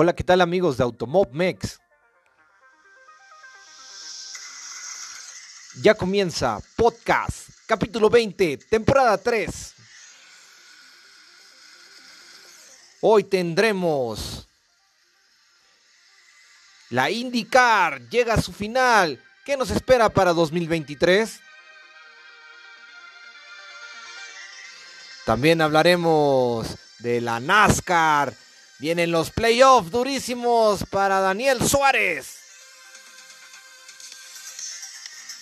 Hola, ¿qué tal amigos de Automob Mex? Ya comienza Podcast, capítulo 20, temporada 3. Hoy tendremos la IndyCar, llega a su final. ¿Qué nos espera para 2023? También hablaremos de la NASCAR Vienen los playoffs durísimos para Daniel Suárez.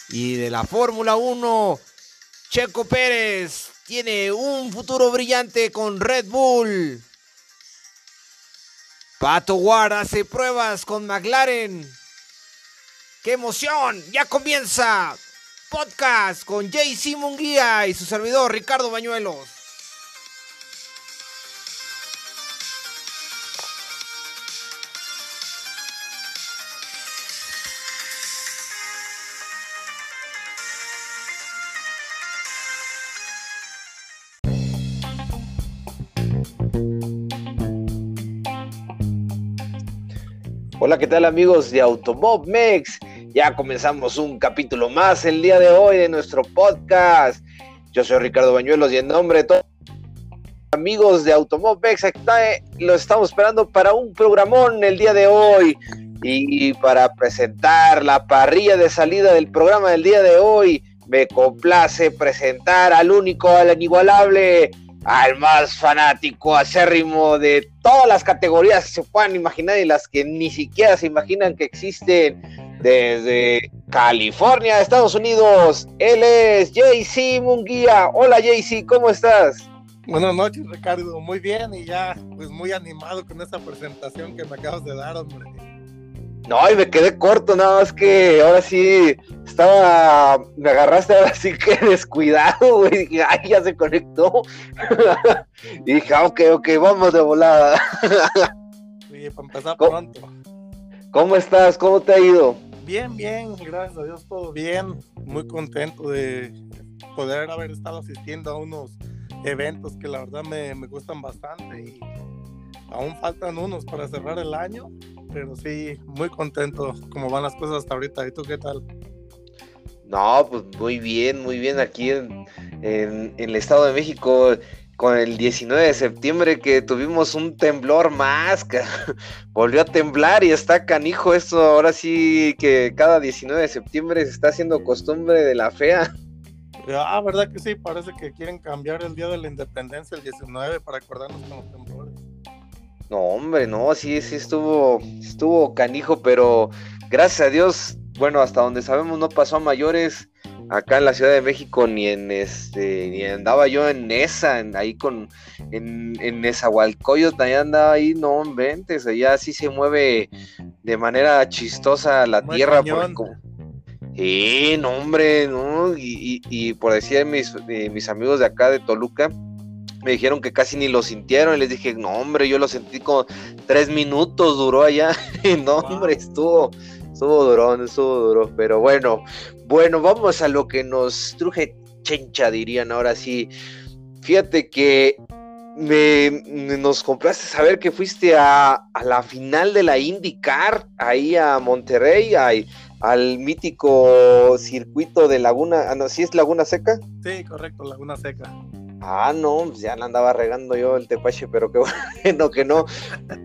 Y de la Fórmula 1, Checo Pérez tiene un futuro brillante con Red Bull. Pato Ward hace pruebas con McLaren. ¡Qué emoción! Ya comienza podcast con JC Munguía y su servidor Ricardo Bañuelos. Hola, ¿qué tal amigos de Automob Mex? Ya comenzamos un capítulo más el día de hoy de nuestro podcast. Yo soy Ricardo Bañuelos y en nombre de todos amigos de Automob Mex, lo estamos esperando para un programón el día de hoy y para presentar la parrilla de salida del programa del día de hoy. Me complace presentar al único, al inigualable, al más fanático acérrimo de todas las categorías que se puedan imaginar y las que ni siquiera se imaginan que existen desde California, Estados Unidos. Él es JC Munguía. Hola JC, ¿cómo estás? Buenas noches Ricardo, muy bien y ya pues muy animado con esta presentación que me acabas de dar, hombre. No, y me quedé corto, nada más que ahora sí estaba, me agarraste ahora sí que descuidado, güey. Dije, ay, ya se conectó. y dije, ah, ok, ok, vamos de volada. Oye, para empezar pronto. ¿Cómo estás? ¿Cómo te ha ido? Bien, bien, gracias a Dios, todo bien. Muy contento de poder haber estado asistiendo a unos eventos que la verdad me, me gustan bastante y aún faltan unos para cerrar el año pero sí, muy contento como van las cosas hasta ahorita. ¿Y tú qué tal? No, pues muy bien, muy bien aquí en, el Estado de México con el 19 de septiembre que tuvimos un temblor más, que volvió a temblar y está canijo esto, ahora sí que cada 19 de septiembre se está haciendo costumbre de la fea. Ah, verdad que sí, parece que quieren cambiar el día de la independencia el 19 para acordarnos con los temblores. No, hombre, no, sí, sí estuvo, estuvo canijo, pero gracias a Dios, bueno, hasta donde sabemos no pasó a mayores acá en la Ciudad de México, ni en este, ni andaba yo en esa, en, ahí con, en, en Nezahualcóyotl, allá andaba ahí, no inventes, allá sí se mueve de manera chistosa la tierra, porque como, Sí, no, hombre, no, y, y, por decir mis, mis amigos de acá de Toluca, me dijeron que casi ni lo sintieron y les dije, no hombre, yo lo sentí como tres minutos duró allá. no hombre, estuvo, estuvo duro, estuvo duro. Pero bueno, bueno, vamos a lo que nos truje chencha, dirían ahora sí. Fíjate que me, nos compraste saber que fuiste a, a, la final de la IndyCar, ahí a Monterrey, al mítico circuito de Laguna, ah, no, ¿sí es Laguna Seca? Sí, correcto, Laguna Seca. Ah, no, pues ya la andaba regando yo el tepache, pero qué bueno que no.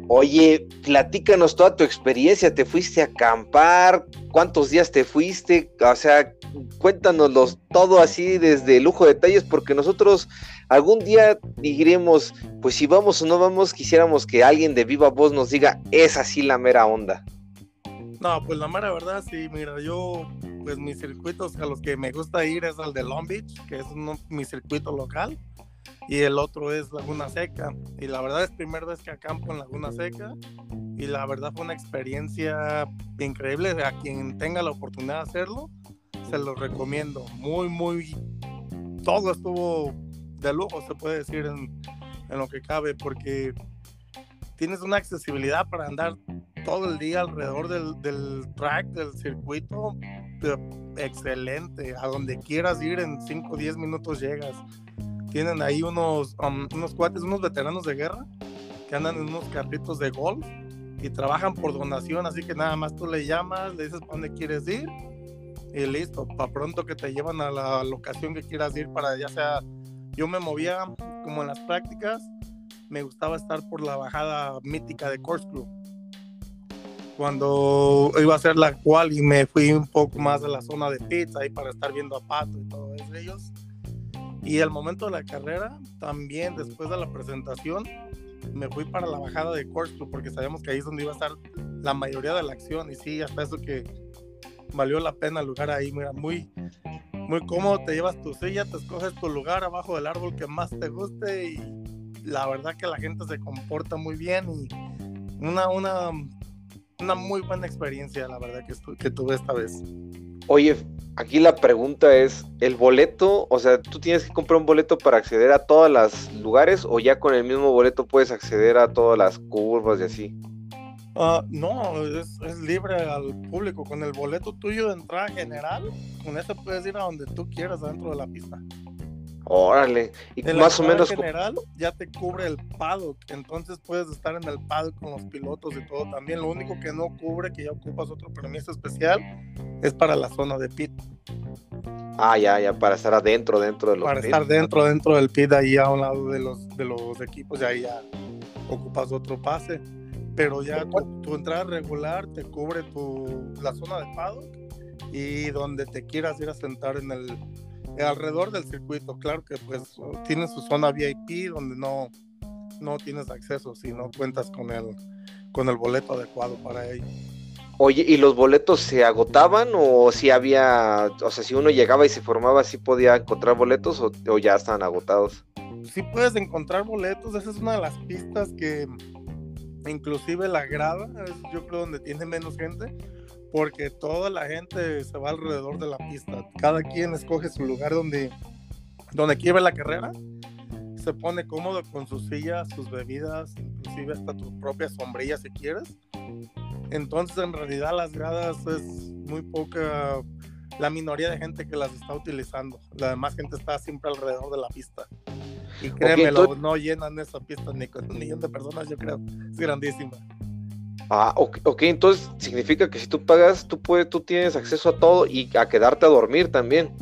Oye, platícanos toda tu experiencia. ¿Te fuiste a acampar? ¿Cuántos días te fuiste? O sea, cuéntanoslos todo así desde lujo de detalles, porque nosotros algún día diremos, pues si vamos o no vamos, quisiéramos que alguien de viva voz nos diga, es así la mera onda. No, pues la mera verdad, sí, mira, yo pues mis circuitos a los que me gusta ir es el de Long Beach, que es mi circuito local, y el otro es Laguna Seca. Y la verdad es primera vez que acampo en Laguna Seca, y la verdad fue una experiencia increíble. A quien tenga la oportunidad de hacerlo, se lo recomiendo. Muy, muy, todo estuvo de lujo, se puede decir, en, en lo que cabe, porque tienes una accesibilidad para andar todo el día alrededor del, del track, del circuito, excelente. A donde quieras ir en 5 o 10 minutos llegas. Tienen ahí unos, um, unos cuates, unos veteranos de guerra que andan en unos carritos de golf y trabajan por donación, así que nada más tú le llamas, le dices para dónde quieres ir y listo, para pronto que te llevan a la locación que quieras ir para ya sea, yo me movía como en las prácticas, me gustaba estar por la bajada mítica de Corkscrew. Cuando iba a hacer la cual y me fui un poco más de la zona de pizza ahí para estar viendo a Pato y todos ellos. Y al momento de la carrera, también después de la presentación, me fui para la bajada de Corkscrew porque sabíamos que ahí es donde iba a estar la mayoría de la acción. Y sí, hasta eso que valió la pena el lugar ahí, mira, muy, muy cómodo, te llevas tu silla, te escoges tu lugar abajo del árbol que más te guste y la verdad que la gente se comporta muy bien y una, una, una muy buena experiencia, la verdad que, que tuve esta vez. Oye, aquí la pregunta es, ¿el boleto, o sea, tú tienes que comprar un boleto para acceder a todos los lugares o ya con el mismo boleto puedes acceder a todas las curvas y así? Uh, no, es, es, libre al público. Con el boleto tuyo de entrada general, con eso puedes ir a donde tú quieras dentro de la pista. Órale, y más o menos. general ya te cubre el paddock, entonces puedes estar en el paddock con los pilotos y todo también. Lo único que no cubre, que ya ocupas otro permiso especial, es para la zona de pit. Ah, ya, ya, para estar adentro, dentro de los Para estar dentro, dentro del pit, ahí a un lado de los, de los equipos, y ahí ya ocupas otro pase pero ya tu, entrada regular te cubre tu, la zona de paddock y donde te quieras ir a sentar en el alrededor del circuito. Claro que pues tienes su zona VIP donde no, no tienes acceso si no cuentas con el, con el boleto adecuado para ello. Oye, ¿y los boletos se agotaban o si había, o sea, si uno llegaba y se formaba, si podía encontrar boletos o, o ya estaban agotados? Sí puedes encontrar boletos, esa es una de las pistas que, inclusive la grada es yo creo donde tiene menos gente porque toda la gente se va alrededor de la pista. Cada quien escoge su lugar donde donde quiere la carrera. Se pone cómodo con sus sillas sus bebidas inclusive hasta tu propia sombrilla si quieres. Entonces en realidad las gradas es muy poca la minoría de gente que las está utilizando. La demás gente está siempre alrededor de la pista. Y créeme, no llenan esa pista ni con un millón de personas, yo creo. Es grandísima. Ah, ok, entonces significa que si tú pagas, tú puedes, tú tienes acceso a todo y a quedarte a dormir también.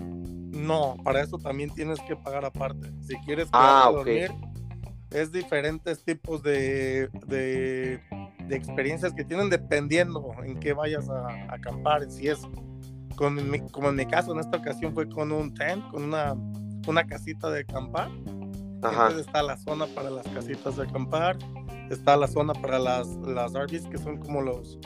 No, para eso también tienes que pagar aparte. Si quieres ah, a dormir, es diferentes tipos de, de, experiencias que tienen dependiendo en qué vayas a, acampar. Si es con como en mi caso, en esta ocasión fue con un tent, con una, una casita de acampar está la zona para las casitas de acampar, está la zona para las, las RVs que son como los,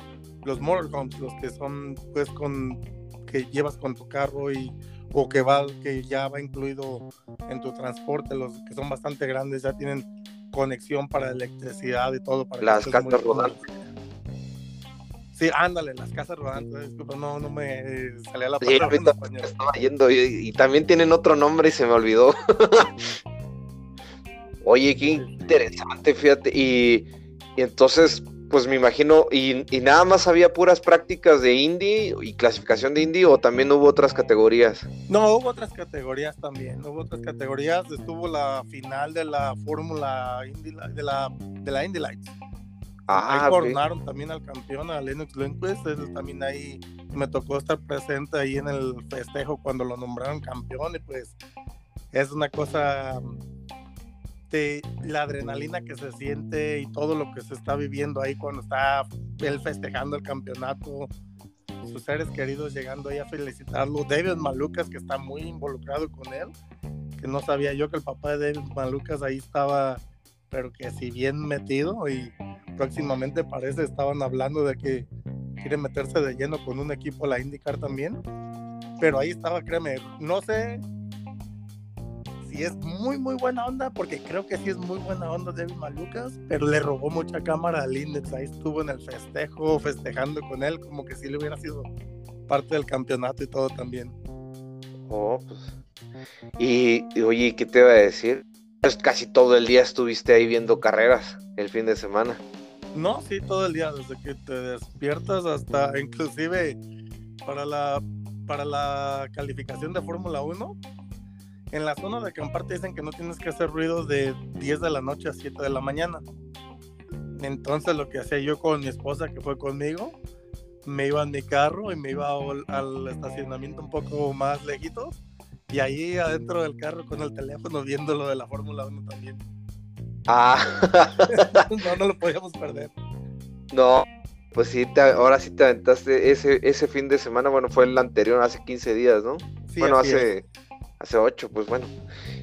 los motorhomes, los que son pues con que llevas con tu carro y o que va que ya va incluido en tu transporte, los que son bastante grandes ya tienen conexión para electricidad y todo para las casas rodantes. Sí, ándale, las casas rodantes, disculpa, no, no me salía la palabra sí, Estaba yendo y, y, también tienen otro nombre y se me olvidó. Oye, qué interesante, fíjate. Y, entonces, pues me imagino, y, nada más había puras prácticas de indie y clasificación de indie o también hubo otras categorías? No, hubo otras categorías también, hubo otras categorías, estuvo la final de la Fórmula Indy, de la, de la Indy Lights. Ah, ahí coronaron también al campeón, a Lennox Lundqvist, también ahí me tocó estar presente ahí en el festejo cuando lo nombraron campeón y pues es una cosa la adrenalina que se siente y todo lo que se está viviendo ahí cuando está él festejando el campeonato, sus seres queridos llegando ahí a felicitarlo, David Malucas que está muy involucrado con él, que no sabía yo que el papá de David Malucas ahí estaba, pero que si bien metido y próximamente parece estaban hablando de que quiere meterse de lleno con un equipo la IndyCar también, pero ahí estaba, créeme, no sé y es muy, muy buena onda, porque creo que sí es muy buena onda David Malucas, pero le robó mucha cámara a Lindex. Ahí estuvo en el festejo, festejando con él, como que si le hubiera sido parte del campeonato y todo también. Oh, pues. Y, oye, ¿qué te iba a decir? Pues casi todo el día estuviste ahí viendo carreras el fin de semana. No, sí, todo el día, desde que te despiertas hasta inclusive para la, para la calificación de Fórmula 1 en la zona de acampar te dicen que no tienes que hacer ruido de 10 de la noche a 7 de la mañana. Entonces lo que hacía yo con mi esposa que fue conmigo, me iba en mi carro y me iba al, estacionamiento un poco más lejitos y ahí adentro del carro con el teléfono viendo lo de la Fórmula 1 también. Ah. no, no lo podíamos perder. No, pues sí, ahora sí te aventaste ese, ese fin de semana, bueno, fue el anterior, hace 15 días, ¿no? bueno, hace, hace 8, pues bueno.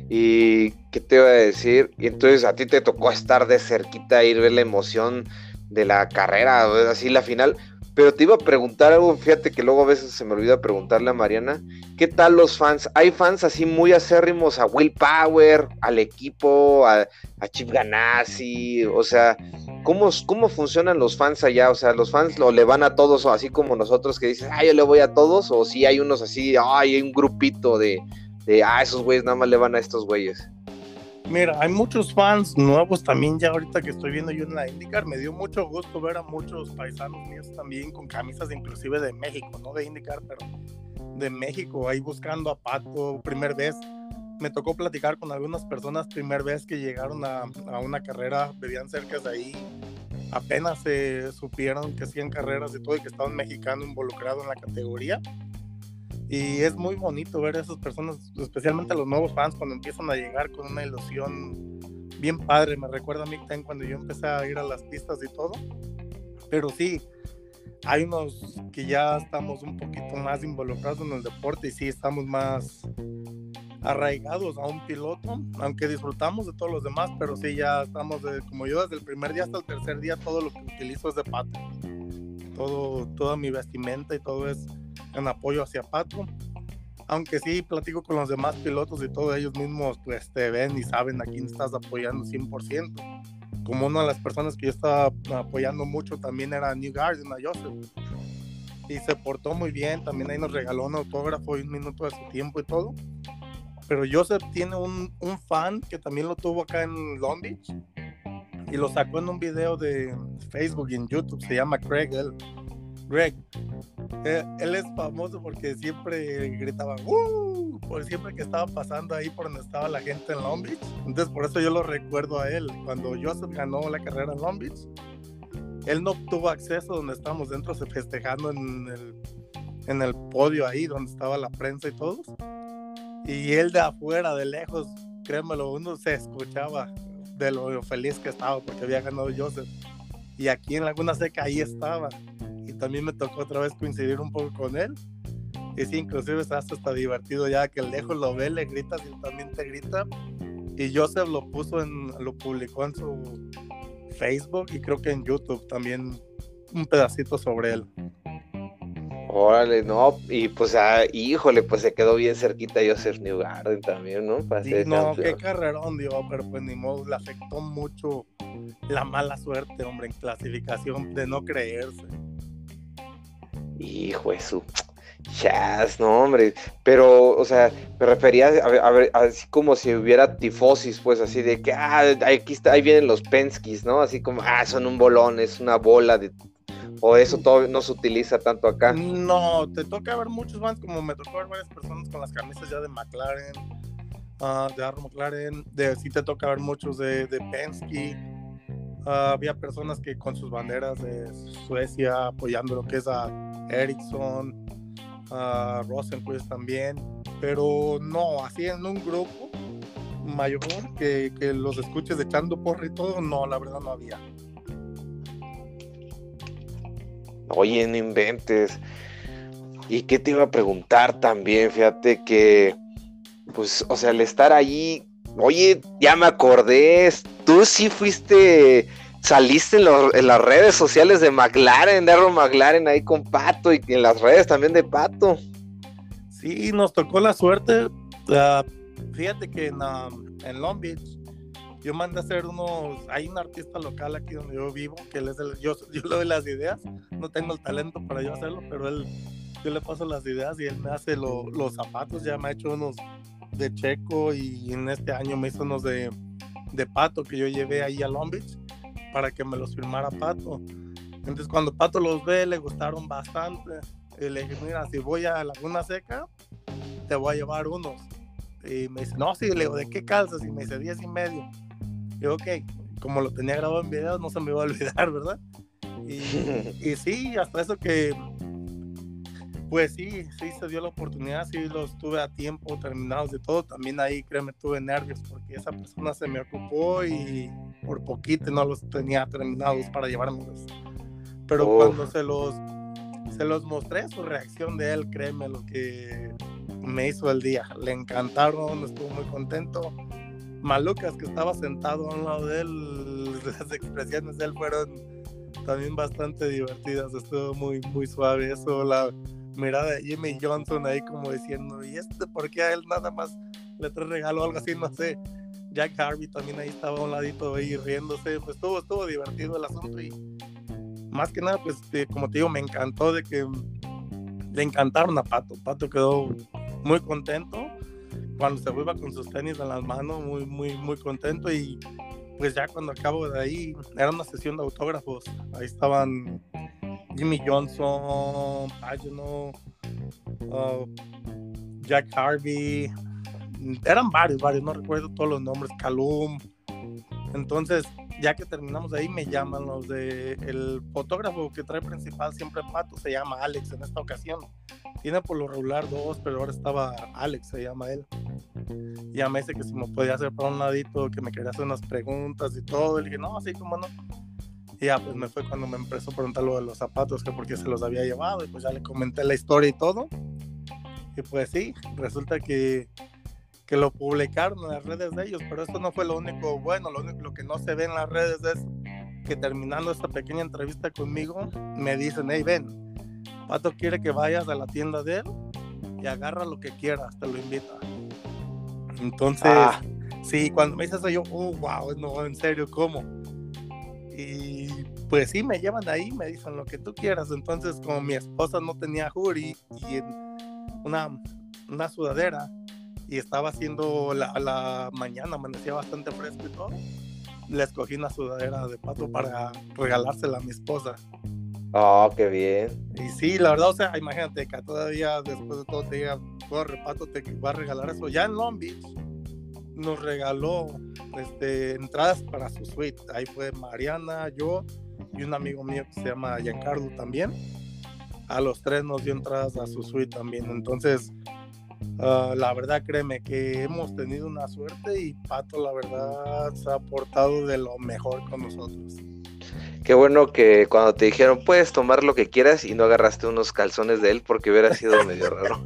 ¿Y qué te iba a decir? Y entonces a ti te tocó estar de cerquita, ir ver la emoción de la carrera, así la final. Pero te iba a preguntar algo, fíjate que luego a veces se me olvida preguntarle a Mariana, ¿qué tal los fans? ¿Hay fans así muy acérrimos a Will Power, al equipo, a, Chip Ganassi? O sea, ¿cómo, ¿cómo funcionan los fans allá? O sea, ¿los fans lo le van a todos, o así como nosotros que dicen, ah, yo le voy a todos? ¿O si hay unos así, ay, hay un grupito de, de, ah, esos güeyes nada más le van a estos güeyes? Mira, hay muchos fans nuevos también ya ahorita que estoy viendo yo en la IndyCar. Me dio mucho gusto ver a muchos paisanos míos también con camisas inclusive de México, no de IndyCar, pero de México, ahí buscando a Pato, primer vez. Me tocó platicar con algunas personas, primer vez que llegaron a, a una carrera, vivían cerca de ahí, apenas se supieron que hacían carreras y todo y que estaban mexicano involucrado en la categoría y es muy bonito ver a esas personas, especialmente a los nuevos fans, cuando empiezan a llegar con una ilusión bien padre. Me recuerda a mí también cuando yo empecé a ir a las pistas y todo. Pero sí, hay unos que ya estamos un poquito más involucrados en el deporte y sí estamos más arraigados a un piloto, aunque disfrutamos de todos los demás, pero sí ya estamos, de, como yo desde el primer día hasta el tercer día, todo lo que utilizo es de pato. Todo, toda mi vestimenta y todo es en apoyo hacia Pato. Aunque sí platico con los demás pilotos y todos ellos mismos pues te ven y saben a quién estás apoyando 100%. Como una de las personas que yo estaba apoyando mucho también era New Garden, a Joseph. Y se portó muy bien, también ahí nos regaló un autógrafo y un minuto de su tiempo y todo. Pero Joseph tiene un, un fan que también lo tuvo acá en Long Beach y lo sacó en un video de Facebook y en YouTube, se llama Craig. Greg. Eh, él es famoso porque siempre gritaba ¡Uh! por siempre que estaba pasando ahí por donde estaba la gente en Long Beach. Entonces por eso yo lo recuerdo a él. Cuando Joseph ganó la carrera en Long Beach, él no tuvo acceso donde estábamos dentro festejando en el, en el podio ahí donde estaba la prensa y todos. Y él de afuera, de lejos, créemelo, uno se escuchaba de lo feliz que estaba porque había ganado Joseph. Y aquí en Laguna Seca ahí estaba también me tocó otra vez coincidir un poco con él. Y sí, inclusive está hasta divertido ya que lejos lo ve, le gritas y también te grita. Y Joseph lo puso en, lo publicó en su Facebook y creo que en YouTube también un pedacito sobre él. Órale, no, y pues, ah, híjole, pues se quedó bien cerquita Joseph Newgarden también, ¿no? no, qué carrerón dio, pero pues ni modo, le afectó mucho la mala suerte, hombre, en clasificación de no creerse. Hijo de su. Chas, no, hombre. Pero, o sea, me refería a, ver, así como si hubiera tifosis, pues así de que, ah, aquí está, ahí vienen los Penskis, ¿no? Así como, ah, son un bolón, es una bola de. O eso todo no se utiliza tanto acá. No, te toca ver muchos más, como me tocó ver varias personas con las camisas ya de McLaren, uh, de Arrow McLaren, de, sí te toca ver muchos de, de Penske Había personas que con sus banderas de Suecia apoyando lo que es a Ericsson, a Rosenquist también, pero no, así en un grupo mayor que, que los escuches echando porra y todo, no, la verdad no había. Oye, no inventes. ¿Y qué te iba a preguntar también? Fíjate que, pues, o sea, al estar ahí, Oye, ya me acordé, tú sí fuiste, saliste en, las redes sociales de McLaren, de Aaron McLaren ahí con Pato y en las redes también de Pato. Sí, nos tocó la suerte. fíjate que en, um, Long Beach yo mandé a hacer unos, hay un artista local aquí donde yo vivo, que él es el, yo, yo le doy las ideas, no tengo el talento para yo hacerlo, pero él, yo le paso las ideas y él me hace los zapatos, ya me ha hecho unos de Checo y en este año me hizo unos de, de Pato que yo llevé ahí a Long Beach para que me los firmara Pato. Entonces cuando Pato los ve le gustaron bastante. Y le dije, mira, si voy a Laguna Seca, te voy a llevar unos. Y me dice, no, sí, le digo, ¿de qué calzas? Y me dice, 10 y medio. Y digo, ok, como lo tenía grabado en video, no se me iba a olvidar, ¿verdad? Y, sí, hasta eso que, pues sí, sí se dio la oportunidad, sí los tuve a tiempo terminados de todo. También ahí, créeme, tuve nervios porque esa persona se me ocupó y por poquito no los tenía terminados para llevármelos. Pero cuando se los, se los mostré, su reacción de él, créeme, lo que me hizo el día. Le encantaron, estuvo muy contento. Malucas, que estaba sentado a un lado de él, las expresiones de él fueron también bastante divertidas. Estuvo muy, muy suave eso. La mirada de Jimmy Johnson ahí como diciendo, ¿y este por qué a él nada más le trae regalo o algo así? No sé. Jack Harvey también ahí estaba a un ladito ahí riéndose. Pues estuvo, estuvo divertido el asunto y más que nada, pues como te digo, me encantó de que le encantaron a Pato. Pato quedó muy contento cuando se vuelva con sus tenis en las manos, muy, muy, muy contento y pues ya cuando acabo de ahí, era una sesión de autógrafos, ahí estaban Jimmy Johnson, Pagano, uh, Jack Harvey, eran varios, varios, no recuerdo todos los nombres, Calum, entonces ya que terminamos ahí me llaman los de el fotógrafo que trae principal siempre Pato se llama Alex en esta ocasión. Tiene por lo regular dos pero ahora estaba Alex se llama él. Y ya me dice que si me podía hacer para un ladito que me quería hacer unas preguntas y todo. Y le dije no así como no y ya pues me fue cuando me empezó a preguntar lo de los zapatos que por qué se los había llevado y pues ya le comenté la historia y todo y pues sí resulta que que lo publicaron en las redes de ellos, pero esto no fue lo único bueno, lo, único, lo que no se ve en las redes es que terminando esta pequeña entrevista conmigo, me dicen, hey, ven, Pato quiere que vayas a la tienda de él y agarra lo que quieras, te lo invita. Entonces, ah. sí, cuando me dices eso yo, oh, wow, no, en serio, ¿cómo? Y pues sí, me llevan ahí, me dicen lo que tú quieras. Entonces, como mi esposa no tenía jury y una, una sudadera, y estaba haciendo la, la mañana, amanecía bastante fresco y todo. Le escogí una sudadera de pato para regalársela a mi esposa. Oh, qué bien. Y sí, la verdad, o sea, imagínate que todavía después de todo te diga, corre, pato, te va a regalar eso. Ya en Long Beach nos regaló este, entradas para su suite. Ahí fue Mariana, yo y un amigo mío que se llama Giancarlo también. A los tres nos dio entradas a su suite también. Entonces, Ah, la verdad, créeme que hemos tenido una suerte y Pato, la verdad, se ha portado de lo mejor con nosotros. Qué bueno que cuando te dijeron puedes tomar lo que quieras y no agarraste unos calzones de él porque hubiera sido medio raro.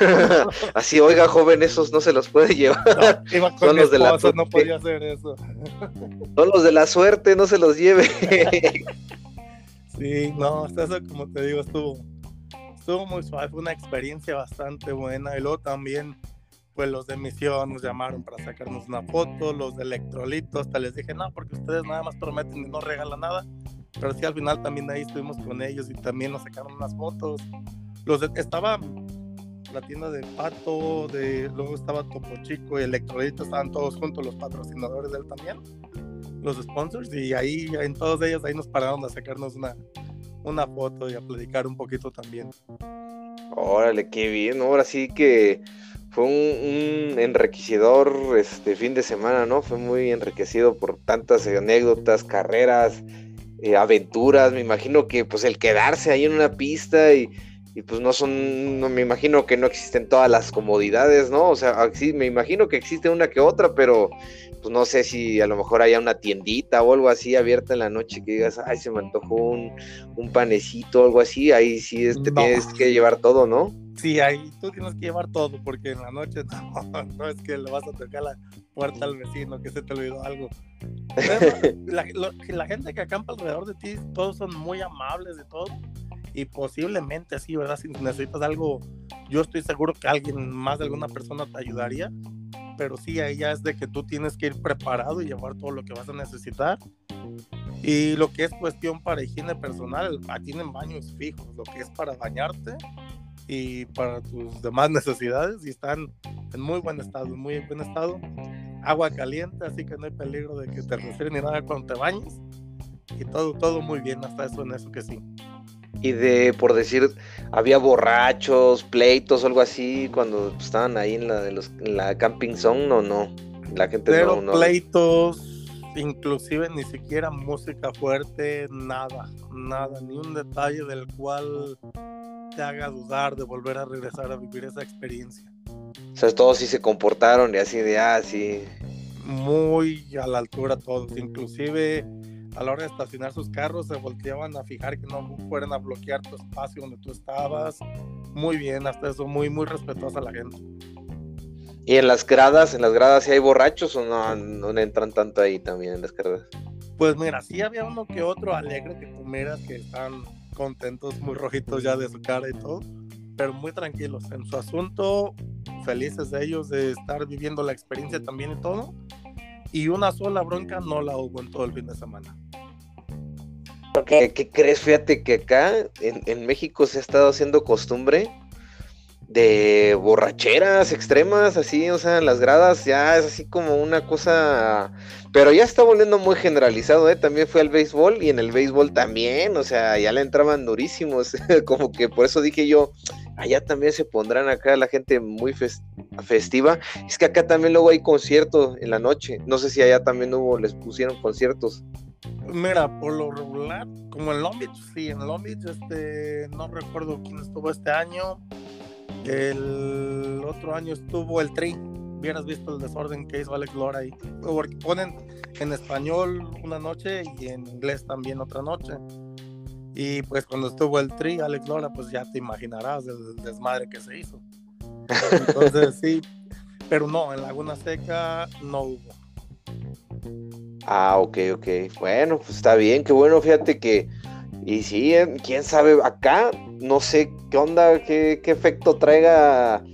Así, oiga, joven, esos no se los puede llevar. Son los de la no podía hacer eso. Son los de la suerte, no se los lleve. sí, no, eso como te digo estuvo estuvo muy suave, fue una experiencia bastante buena. Y luego también, pues los de misión nos llamaron para sacarnos una foto, los de electrolitos, hasta les dije, no, porque ustedes nada más prometen y no regalan nada. Pero sí, al final también ahí estuvimos con ellos y también nos sacaron unas fotos. Los estaba la tienda de Pato, de, luego estaba Topo Chico y Electrolitos, estaban todos juntos los patrocinadores de él también, los sponsors, y ahí en todos ellos ahí nos pararon a sacarnos una, una foto y a platicar un poquito también. Órale, qué bien, ahora sí que fue un, enriquecedor este fin de semana, ¿no? Fue muy enriquecido por tantas anécdotas, carreras, eh, aventuras, me imagino que pues el quedarse ahí en una pista y, y pues no son, no, me imagino que no existen todas las comodidades, ¿no? O sea, sí, me imagino que existe una que otra, pero pues no sé si a lo mejor haya una tiendita o algo así abierta en la noche que digas, ay, se me antojó un, un panecito o algo así, ahí sí te tienes que llevar todo, ¿no? Sí, ahí tú tienes que llevar todo, porque en la noche no, no es que le vas a tocar la puerta al vecino que se te olvidó algo. la, la gente que acampa alrededor de ti, todos son muy amables de todo y posiblemente sí, ¿verdad? Si necesitas algo, yo estoy seguro que alguien más de alguna persona te ayudaría, pero sí, ahí ya es de que tú tienes que ir preparado y llevar todo lo que vas a necesitar. Y lo que es cuestión para higiene personal, ah, tienen baños fijos, lo que es para bañarte y para tus demás necesidades y están en muy buen estado, en muy buen estado. Agua caliente, así que no hay peligro de que te refieren ni nada cuando te bañes. Y todo, todo muy bien, hasta eso en eso que sí y de, por decir, había borrachos, pleitos o algo así cuando estaban ahí en la de los la camping zone o no. La gente no, pleitos, inclusive ni siquiera música fuerte, nada, nada, ni un detalle del cual te haga dudar de volver a regresar a vivir esa experiencia. O sea, todos sí se comportaron y así de, ah, sí. Muy a la altura todos, inclusive a la hora de estacionar sus carros se volteaban a fijar que no fueran a bloquear tu espacio donde tú estabas. Muy bien, hasta eso, muy, muy respetuosa la gente. ¿Y en las gradas, en las gradas si hay borrachos o no, no entran tanto ahí también en las gradas? Pues mira, sí había uno que otro alegre que tú miras que están contentos, muy rojitos ya de su cara y todo, pero muy tranquilos en su asunto, felices de ellos de estar viviendo la experiencia también y todo. Y una sola bronca no la hubo en todo el fin de semana. ¿Qué, qué crees? Fíjate que acá en, en México se ha estado haciendo costumbre de borracheras extremas, así, o sea, en las gradas ya es así como una cosa, pero ya está volviendo muy generalizado, ¿eh? También fue al béisbol y en el béisbol también, o sea, ya le entraban durísimos, como que por eso dije yo, allá también se pondrán acá la gente muy festiva, es que acá también luego hay conciertos en la noche, no sé si allá también hubo, les pusieron conciertos. Mira, por lo regular, como en Long Beach, sí, en Long Beach, este, no recuerdo quién estuvo este año, el otro año estuvo el Tri. Hubieras visto el desorden que hizo Alex Lora ahí. Porque ponen en español una noche y en inglés también otra noche. Y pues cuando estuvo el Tri, Alex Lora, pues ya te imaginarás el desmadre que se hizo. Entonces sí, pero no, en Laguna Seca no hubo. Ah, ok, ok. Bueno, pues está bien, qué bueno, fíjate que y sí, eh, quién sabe, acá no sé qué onda, qué, efecto traiga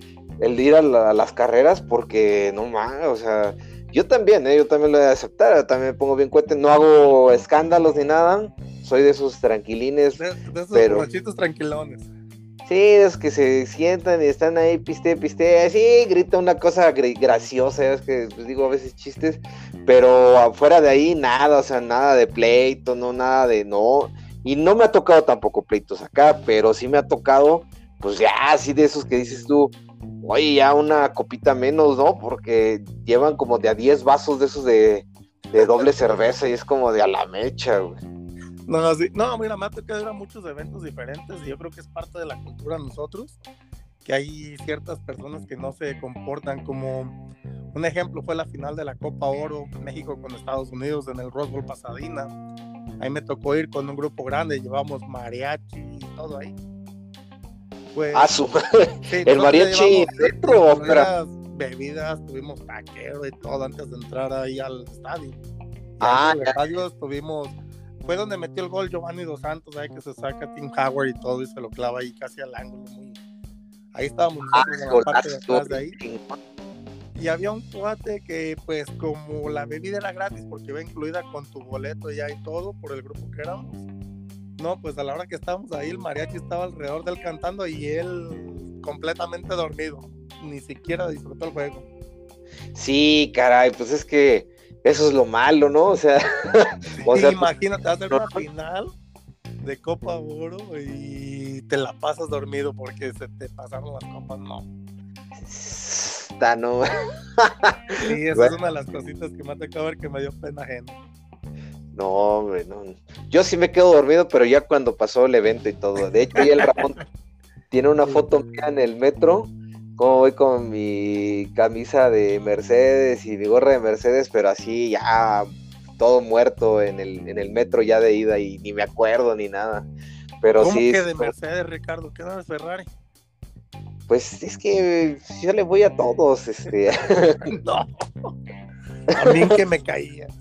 el ir a, las carreras, porque no más, o sea, yo también, ¿eh? yo también lo voy a aceptar, también me pongo bien cuenta, no hago escándalos ni nada, soy de esos tranquilines. De, esos pero... tranquilones. Sí, de esos que se sientan y están ahí, piste, piste, así, grita una cosa graciosa, es que pues, digo a veces chistes, pero afuera de ahí nada, o sea, nada de pleito, no, nada de no y no me ha tocado tampoco pleitos acá, pero sí me ha tocado, pues ya así de esos que dices tú, oye, ya una copita menos, ¿no? Porque llevan como de a 10 vasos de esos de, doble cerveza y es como de a la mecha, güey. No, sí. no, mira, me ha tocado ir a muchos eventos diferentes y yo creo que es parte de la cultura de nosotros, que hay ciertas personas que no se comportan como... Un ejemplo fue la final de la Copa Oro México con Estados Unidos en el Rose Bowl Pasadena Ahí me tocó ir con un grupo grande, llevamos mariachi y todo ahí. Pues, ah, su el mariachi dentro, bebidas, tuvimos taquero y todo antes de entrar ahí al estadio. ah, en el estadio estuvimos, fue donde metió el gol Giovanni Dos Santos, ahí que se saca Tim Howard y todo y se lo clava ahí casi al ángulo. Muy... Ahí estábamos nosotros en la parte de atrás de ahí y había un cuate que pues como la bebida era gratis porque iba incluida con tu boleto ya y todo por el grupo que éramos. No, pues a la hora que estábamos ahí el mariachi estaba alrededor del cantando y él completamente dormido. Ni siquiera disfrutó el juego. Sí, caray, pues es que eso es lo malo, ¿no? O sea, imagínate hacer una final de Copa Oro y te la pasas dormido porque se te pasaron las copas, no. ¿No? sí, esa es una de las cositas que me ha tocado ver que me dio pena ajena. No, hombre, no. Yo sí me quedo dormido, pero ya cuando pasó el evento y todo. De hecho, ya el Ramón tiene una foto mía en el metro, como voy con mi camisa de Mercedes y mi gorra de Mercedes, pero así ya todo muerto en el, en el metro ya de ida y ni me acuerdo ni nada. Pero ¿Cómo sí. que de Mercedes, Ricardo? ¿Qué no Ferrari? Pues es que yo le voy a todos, este. no. A mí que me caía.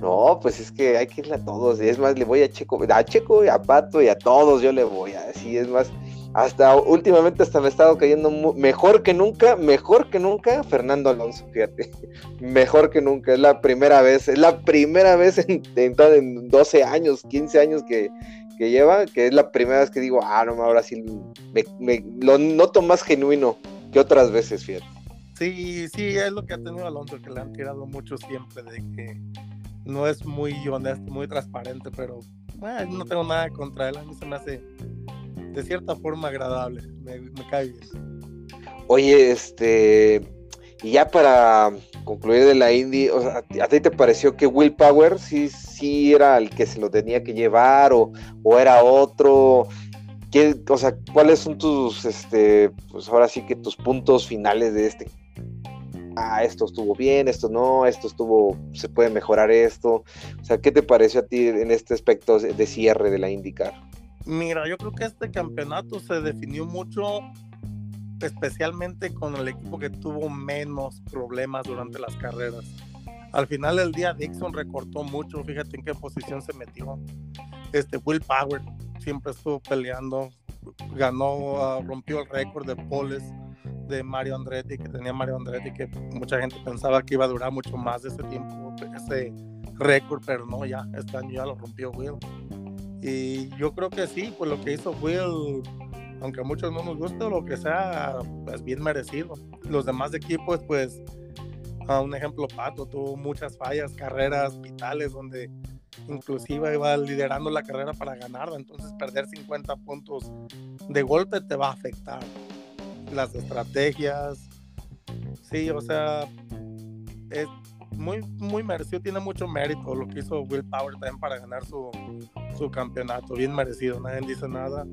No, pues es que hay que irle a todos. Es más, le voy a Checo, a Checo y a Pato y a todos yo le voy. Así es más. Hasta últimamente hasta me he estado cayendo mejor que nunca, mejor que nunca Fernando Alonso, fíjate. Mejor que nunca. Es la primera vez, es la primera vez en, en, en 12 años, 15 años que, que lleva, que es la primera vez que digo, ah, no, ahora sí me, lo noto más genuino que otras veces, fíjate. Sí, sí, es lo que ha tenido Alonso, que le han tirado mucho siempre, de que no es muy honesto, muy transparente, pero no tengo nada contra él, a mí se me hace de cierta forma agradable, me, me cae bien. Oye, este, Y ya para concluir de la Indy, ¿a ti te pareció que Will Power sí, sí era el que se lo tenía que llevar o, o era otro? ¿Qué, o sea, ¿cuáles son tus, este, pues ahora sí que tus puntos finales de este? Ah, esto estuvo bien, esto no, esto estuvo, se puede mejorar esto. O sea, ¿qué te pareció a ti en este aspecto de cierre de la IndyCar? Mira, yo creo que este campeonato se definió mucho especialmente con el equipo que tuvo menos problemas durante las carreras. Al final del día Dixon recortó mucho, fíjate en qué posición se metió. Este Will Power siempre estuvo peleando, ganó, ah, rompió el récord de poles de Mario Andretti, que tenía Mario Andretti, que mucha gente pensaba que iba a durar mucho más ese tiempo, ese récord, pero no, ya, este año ya lo rompió Will. Y yo creo que sí, pues lo que hizo Will aunque a muchos no nos guste lo que sea, pues bien merecido. Los demás equipos, pues, a un ejemplo, Pato tuvo muchas fallas, carreras vitales donde inclusive iba liderando la carrera para ganarla, entonces perder 50 puntos de golpe te va a afectar. Las estrategias, sí, o sea, es muy, muy merecido, tiene mucho mérito lo que hizo Will Power también para ganar su, su campeonato, bien merecido, nadie dice nada.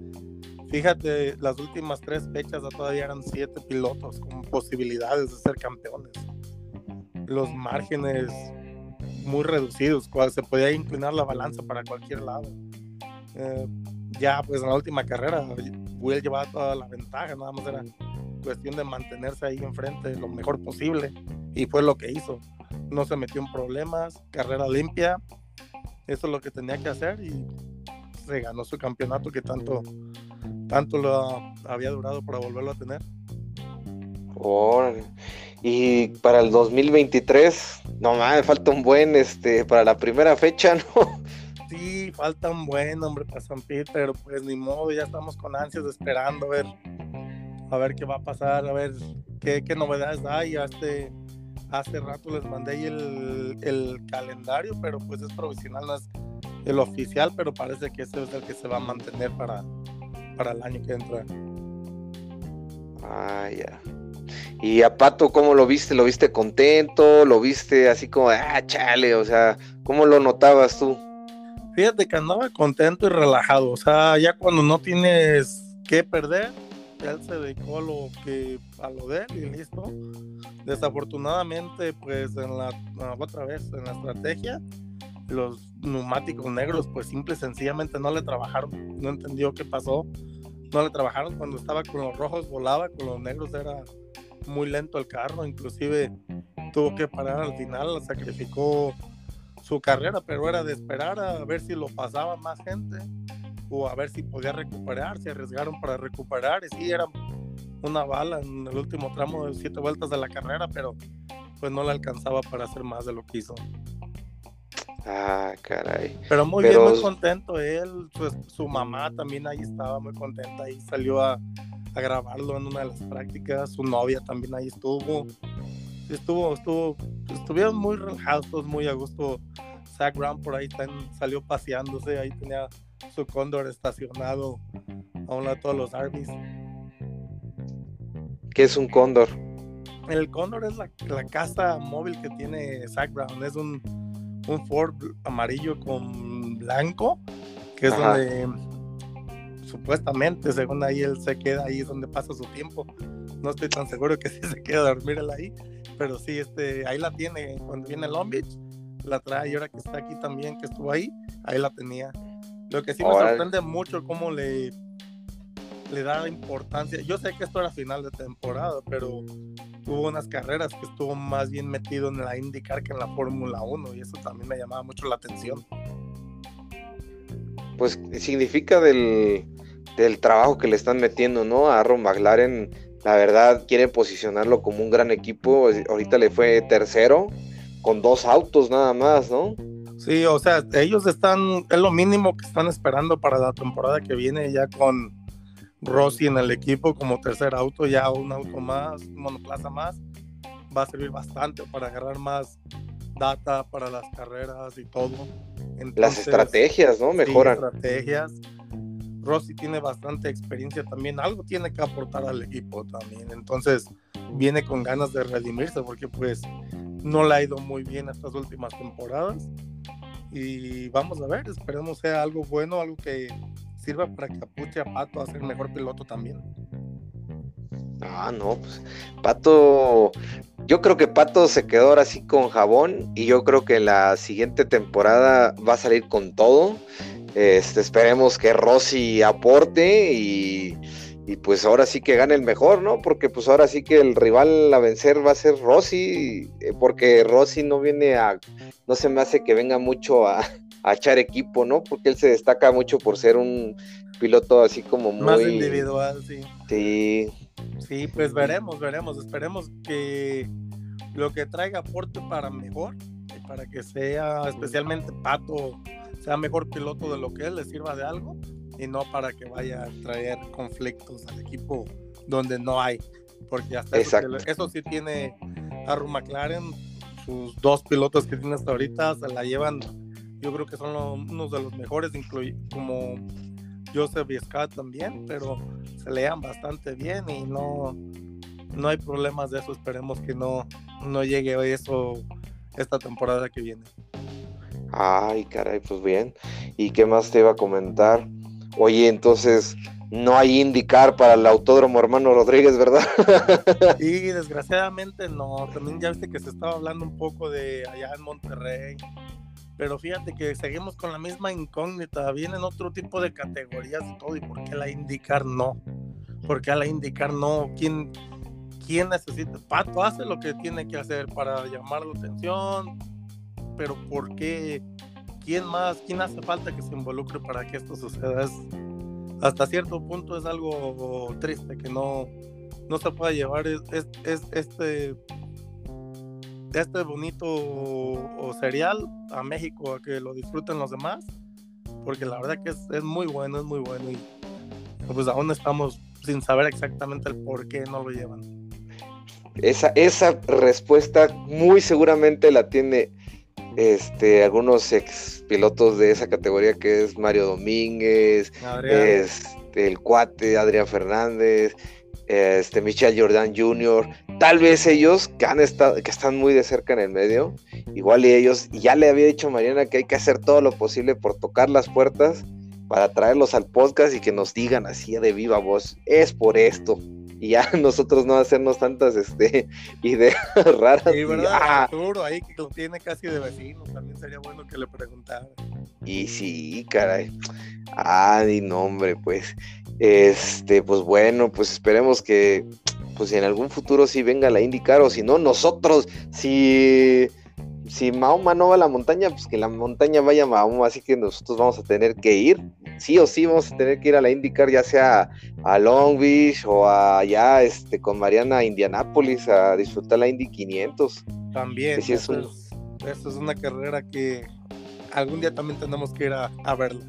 Fíjate, las últimas tres fechas todavía eran siete pilotos con posibilidades de ser campeones. Los márgenes muy reducidos, cual se podía inclinar la balanza para cualquier lado. Eh, ya, pues en la última carrera, Will llevaba toda la ventaja, nada más era cuestión de mantenerse ahí enfrente lo mejor posible y fue lo que hizo. No se metió en problemas, carrera limpia, eso es lo que tenía que hacer y se ganó su campeonato que tanto tanto lo había durado para volverlo a tener. Y para el 2023, no mames, falta un buen este para la primera fecha, ¿no? Sí, falta un buen hombre para San Peter, pues ni modo, ya estamos con ansias esperando a ver a ver qué va a pasar, a ver qué, qué novedades hay. Hace, hace rato les mandé el, el calendario, pero pues es provisional, no es el oficial, pero parece que ese es el que se va a mantener para, para el año que entra. Ah, ya. Y a Pato, ¿cómo lo viste? ¿Lo viste contento? ¿Lo viste así como, ah, chale? O sea, ¿cómo lo notabas tú? Fíjate que andaba contento y relajado. O sea, ya cuando no tienes que perder, él se dedicó a lo que a lo de él y listo. Desafortunadamente, pues en la otra vez en la estrategia, los neumáticos negros, pues simple y sencillamente no le trabajaron. No entendió qué pasó. No le trabajaron cuando estaba con los rojos, volaba, con los negros era muy lento el carro. Inclusive tuvo que parar al final, sacrificó su carrera, pero era de esperar a ver si lo pasaba más gente o a ver si podía recuperar. Se arriesgaron para recuperar y sí, era una bala en el último tramo de siete vueltas de la carrera, pero pues no le alcanzaba para hacer más de lo que hizo. Ah, caray. Pero muy bien, muy contento él, su, su, mamá también ahí estaba muy contenta, ahí salió a, a, grabarlo en una de las prácticas, su novia también ahí estuvo, estuvo, estuvo, estuvieron muy relajados, muy a gusto. Zach Brown por ahí también salió paseándose, ahí tenía su cóndor estacionado a un lado de todos los Arby's. ¿Qué es un cóndor? El cóndor es la, la casa móvil que tiene Zach Brown, es un un Ford amarillo con blanco, que es donde supuestamente, según ahí, él se queda ahí, es donde pasa su tiempo. No estoy tan seguro que si se queda a dormir él ahí, pero sí, este, ahí la tiene cuando viene a Long Beach, la trae y ahora que está aquí también, que estuvo ahí, ahí la tenía. Lo que sí me sorprende mucho cómo le, le da importancia. Yo sé que esto era final de temporada, pero tuvo unas carreras que estuvo más bien metido en la IndyCar que en la Fórmula 1 y eso también me llamaba mucho la atención. Pues significa del, del trabajo que le están metiendo, ¿no? A Ron McLaren, la verdad, quieren posicionarlo como un gran equipo. Ahorita le fue tercero con dos autos nada más, ¿no? Sí, o sea, ellos están, es lo mínimo que están esperando para la temporada que viene ya con Rossi en el equipo como tercer auto, ya un auto más, monoplaza más, va a servir bastante para agarrar más data para las carreras y todo. las estrategias, ¿no? Mejoran. estrategias. Rossi tiene bastante experiencia también, algo tiene que aportar al equipo también. Entonces, viene con ganas de redimirse porque pues no le ha ido muy bien estas últimas temporadas. Y vamos a ver, esperemos sea algo bueno, algo que sirva para que apuche a Pato a ser mejor piloto también. Ah, no, pues Pato, yo creo que Pato se quedó ahora sí con jabón y yo creo que la siguiente temporada va a salir con todo. Este, esperemos que Rossi aporte y, y, pues ahora sí que gane el mejor, ¿no? Porque pues ahora sí que el rival a vencer va a ser Rossi, eh, porque Rossi no viene a, no se me hace que venga mucho a, a echar equipo, ¿no? Porque él se destaca mucho por ser un piloto así como muy... Más individual, sí. Sí. Sí, pues veremos, veremos. Esperemos que lo que traiga aporte para mejor, para que sea especialmente Pato, sea mejor piloto de lo que él le sirva de algo y no para que vaya a traer conflictos al equipo donde no hay. Porque hasta eso, eso, sí tiene a McLaren, sus dos pilotos que tiene hasta ahorita se la llevan yo creo que son unos de los mejores, como Joseph Scott también, pero se lean bastante bien y no, no hay problemas de eso. Esperemos que no, no llegue eso esta temporada que viene. Ay, caray, pues bien. ¿Y qué más te iba a comentar? Oye, entonces no hay indicar para el autódromo hermano Rodríguez, ¿verdad? Sí, desgraciadamente no. También ya viste que se estaba hablando un poco de allá en Monterrey pero fíjate que seguimos con la misma incógnita, vienen otro tipo de categorías y todo, ¿y por qué la indicar no? ¿Por qué la indicar no? ¿Quién, quién necesita? Pato hace lo que tiene que hacer para llamar la atención, pero ¿por qué? ¿Quién más? ¿Quién hace falta que se involucre para que esto suceda? hasta cierto punto es algo triste que no, no se pueda llevar es, este este bonito o cereal a México a que lo disfruten los demás, porque la verdad que es, muy bueno, es muy bueno y pues aún estamos sin saber exactamente el por qué no lo llevan. Esa, esa respuesta muy seguramente la tiene este, algunos ex pilotos de esa categoría que es Mario Domínguez, es el cuate Adrián Fernández, este Michel Jordan Jr., tal vez ellos que han estado, que están muy de cerca en el medio, igual y ellos, ya le había dicho a Mariana que hay que hacer todo lo posible por tocar las puertas para traerlos al podcast y que nos digan así de viva voz, es por esto. Y ya nosotros no hacernos tantas este, ideas raras. Sí, ¿verdad? Ah. ahí que lo tiene casi de vecino, también sería bueno que le preguntara. Y sí, caray. Ay, no, hombre, pues. Este, pues bueno, pues esperemos que, pues en algún futuro sí venga la indicar, o si no, nosotros, si, si Mahoma no va a la montaña, pues que la montaña vaya a Mahoma, así que nosotros vamos a tener que ir, sí o sí vamos a tener que ir a la indicar, ya sea a Long Beach o allá este, con Mariana a Indianápolis a disfrutar la Indy 500. También, sí, es, es una carrera que algún día también tenemos que ir a, a verla.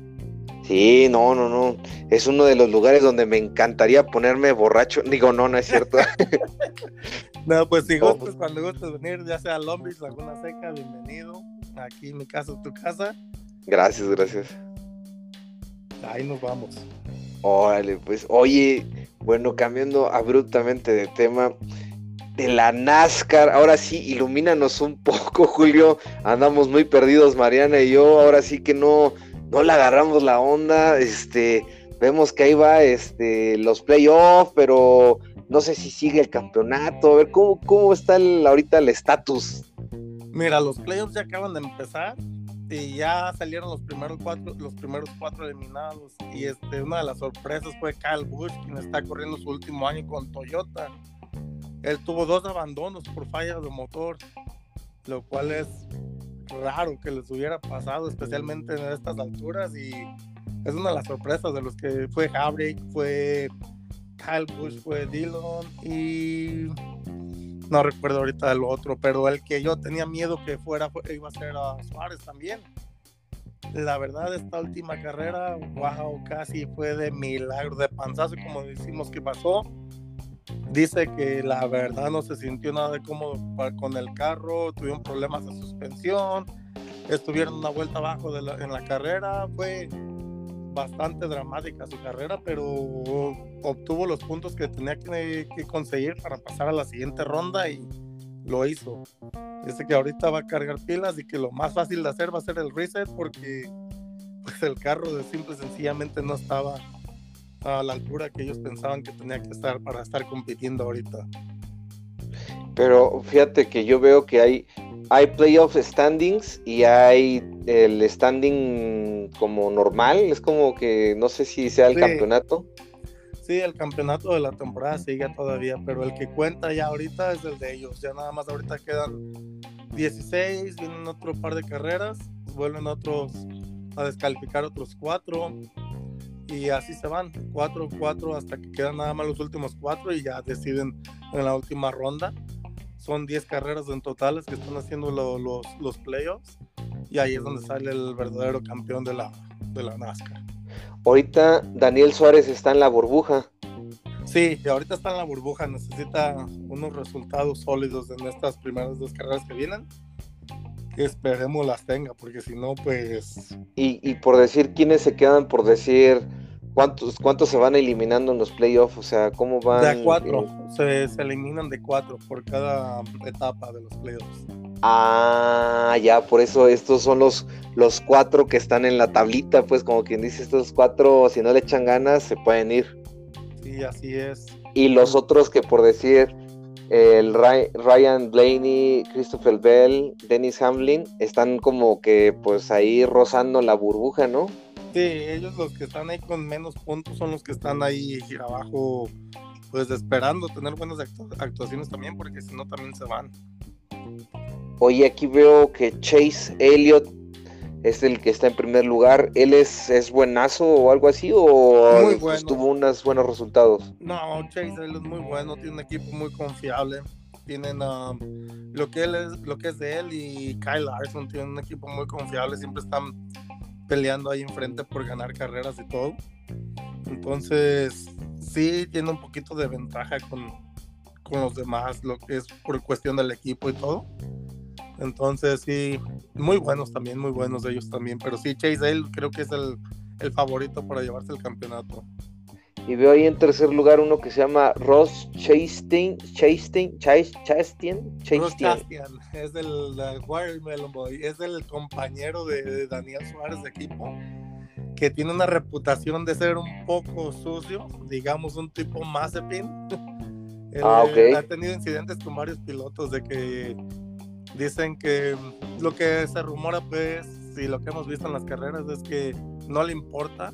Sí, no, no, no. Es uno de los lugares donde me encantaría ponerme borracho. Digo, no, no es cierto. no, pues si gustas, cuando gustes venir, ya sea a Lombis, Laguna Seca, bienvenido. Aquí mi casa es tu casa. Gracias, gracias. Ahí nos vamos. Órale, pues, oye, bueno, cambiando abruptamente de tema, de la NASCAR, ahora sí, ilumínanos un poco, Julio. Andamos muy perdidos, Mariana y yo, ahora sí que no no le agarramos la onda, este, vemos que ahí va este, los playoffs, pero no sé si sigue el campeonato, a ver cómo, cómo está ahorita el estatus. Mira, los playoffs ya acaban de empezar y ya salieron los primeros cuatro, los primeros cuatro eliminados. Y este, una de las sorpresas fue Kyle Busch, quien está corriendo su último año con Toyota. Él tuvo dos abandonos por fallas de motor, lo cual es raro que les hubiera pasado, especialmente en estas alturas. Y es una de las sorpresas de los que fue Havrick, fue Kyle Busch, fue Dillon y no recuerdo ahorita el otro, pero el que yo tenía miedo que fuera iba a ser a Suárez también. La verdad, esta última carrera, wow, casi fue de milagro, de panzazo, como decimos que pasó Dice que la verdad no se sintió nada cómodo con el carro, tuvieron problemas de suspensión, estuvieron una vuelta abajo en la carrera, fue bastante dramática su carrera, pero obtuvo los puntos que tenía que, conseguir para pasar a la siguiente ronda y lo hizo. Dice que ahorita va a cargar pilas y que lo más fácil de hacer va a ser el reset porque pues el carro de simple sencillamente no estaba a la altura que ellos pensaban que tenía que estar para estar compitiendo ahorita. Pero fíjate que yo veo que hay, hay playoff standings y hay el standing como normal, es como que no sé si sea el campeonato. Sí, el campeonato de la temporada sigue todavía, pero el que cuenta ya ahorita es el de ellos. Ya nada más ahorita quedan 16, vienen otro par de carreras, vuelven otros a descalificar otros cuatro y así se van, cuatro, cuatro, hasta que quedan nada más los últimos cuatro y ya deciden en la última ronda. Son 10 carreras en totales que están haciendo los, los playoffs y ahí es donde sale el verdadero campeón de la, de la NASCAR. Ahorita Daniel Suárez está en la burbuja. Sí, ahorita está en la burbuja, necesita unos resultados sólidos en estas primeras dos carreras que vienen. Esperemos las tenga, porque si no, pues. Y, y por decir quiénes se quedan, por decir ¿Cuántos, ¿Cuántos se van eliminando en los playoffs? O sea, ¿cómo van? De cuatro. Se, se, eliminan de cuatro por cada etapa de los playoffs. Ah, ya, por eso estos son los, los cuatro que están en la tablita, pues como quien dice, estos cuatro, si no le echan ganas, se pueden ir. Sí, así es. Y los otros que por decir, el Ryan Blaney, Christopher Bell, Dennis Hamlin, están como que pues ahí rozando la burbuja, ¿no? Sí, ellos los que están ahí con menos puntos son los que están ahí abajo, pues esperando tener buenas actuaciones también, porque si no también se van. Oye, aquí veo que Chase Elliott es el que está en primer lugar. ¿Él es, es buenazo o algo así? ¿O tuvo unos buenos resultados? No, Chase Elliott es muy bueno, tiene un equipo muy confiable. Tienen um, lo, que él es, lo que es de él y Kyle Larson tienen un equipo muy confiable, siempre están peleando ahí enfrente por ganar carreras y todo. Entonces, sí tiene un poquito de ventaja con, con los demás, lo que es por cuestión del equipo y todo. Entonces, sí, muy buenos también, muy buenos ellos también. Pero sí, Chase Dale creo que es el, el favorito para llevarse el campeonato. Y veo ahí en tercer lugar uno que se llama Ross Chastain, Chastain, Chastain, Chastain. es del, Watermelon Boy, es el compañero de, Daniel Suárez de equipo, que tiene una reputación de ser un poco sucio, digamos un tipo Mazepin. ah, ok. Ha tenido incidentes con varios pilotos de que dicen que lo que se rumora pues y lo que hemos visto en las carreras es que no le importa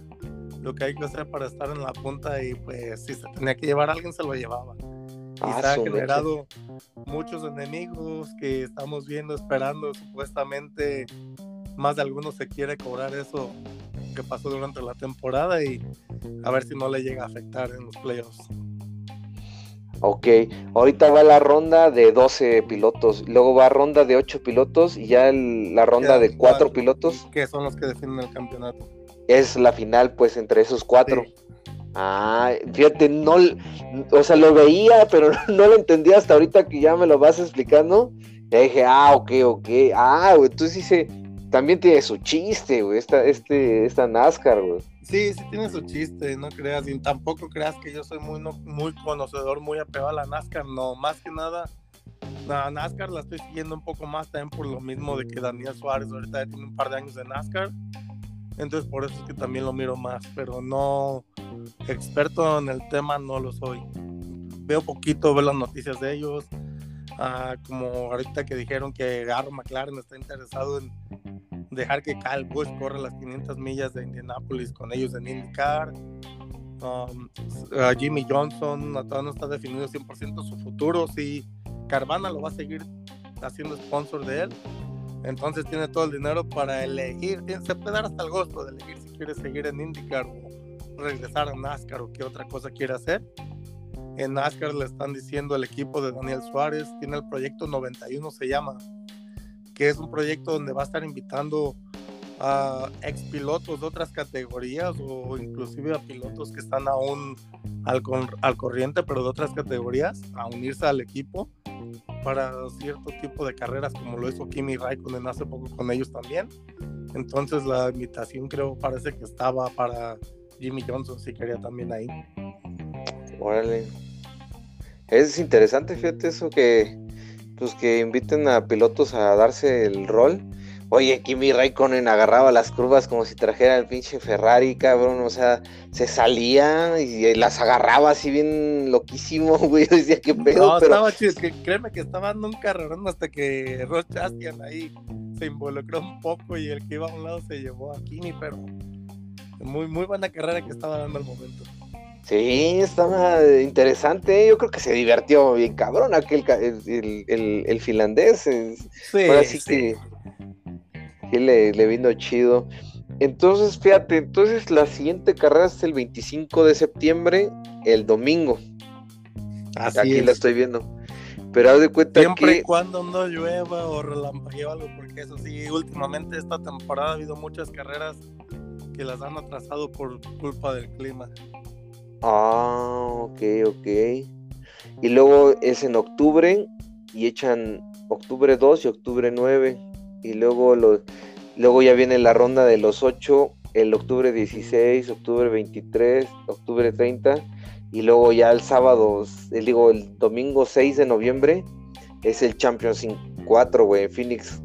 lo que hay que hacer para estar en la punta y pues si se tenía que llevar a alguien se lo llevaba. Y se ha generado muchos enemigos que estamos viendo, esperando supuestamente más de algunos se quiere cobrar eso que pasó durante la temporada y a ver si no le llega a afectar en los playoffs. Ok, ahorita va la ronda de 12 pilotos, luego va ronda de 8 pilotos y ya la ronda de 4 pilotos. Que son los que definen el campeonato es la final, pues, entre esos cuatro. Ah, fíjate, no, o sea, lo veía, pero no lo entendía hasta ahorita que ya me lo vas explicando. Ya dije, ah, ok, ok, ah, güey, entonces dice, también tiene su chiste, güey, esta, este, esta NASCAR, güey. Sí, sí tiene su chiste, no creas, y tampoco creas que yo soy muy, muy conocedor, muy apegado a la NASCAR, no, más que nada, la NASCAR la estoy siguiendo un poco más también por lo mismo de que Daniel Suárez ahorita ya tiene un par de años de NASCAR entonces por eso es que también lo miro más, pero no experto en el tema no lo soy. Veo poquito, veo las noticias de ellos, ah, como ahorita que dijeron que Garro McLaren está interesado en dejar que Kyle Busch corra las 500 millas de Indianapolis con ellos en IndyCar. Um, Jimmy Johnson todavía no está definido 100% su futuro, si Carvana lo va a seguir haciendo sponsor de él entonces tiene todo el dinero para elegir. Se puede dar hasta el gusto de elegir si quiere seguir en IndyCar o regresar a NASCAR o qué otra cosa quiere hacer. En NASCAR le están diciendo el equipo de Daniel Suárez, tiene el proyecto 91 se llama, que es un proyecto donde va a estar invitando a ex pilotos de otras categorías o inclusive a pilotos que están aún al, al corriente pero de otras categorías a unirse al equipo para cierto tipo de carreras como lo hizo Kimi Raikkonen hace poco con ellos también. Entonces la invitación creo parece que estaba para Jimmy Johnson si quería también ahí. Órale. Es interesante, fíjate eso que pues que inviten a pilotos a darse el rol. Oye, Kimi Raikkonen agarraba las curvas como si trajera el pinche Ferrari, cabrón. O sea, se salía y las agarraba así bien loquísimo, güey. Yo decía, qué pedo. No, estaba chido. Que, créeme que estaba dando un carrerón hasta que Ross Chastian ahí se involucró un poco y el que iba a un lado se llevó a Kimi, pero muy, muy buena carrera que estaba dando al momento. Sí, estaba interesante. Yo creo que se divirtió bien cabrón aquel el, finlandés. Sí, Ahora sí, que sí le, le, vino chido. Entonces, fíjate, entonces la siguiente carrera es el 25 de septiembre, el domingo. Así Aquí la estoy viendo. Pero haz de cuenta Siempre y cuando no llueva o relampaguee algo, porque eso sí, últimamente esta temporada ha habido muchas carreras que las han atrasado por culpa del clima. Ah, ok, ok. Y luego es en octubre y echan octubre 2 y octubre 9. Y luego, los, luego ya viene la ronda de los 8, el octubre 16, octubre 23, octubre 30. Y luego ya el sábado, el, digo, el domingo 6 de noviembre es el Champions 4, güey, en Phoenix,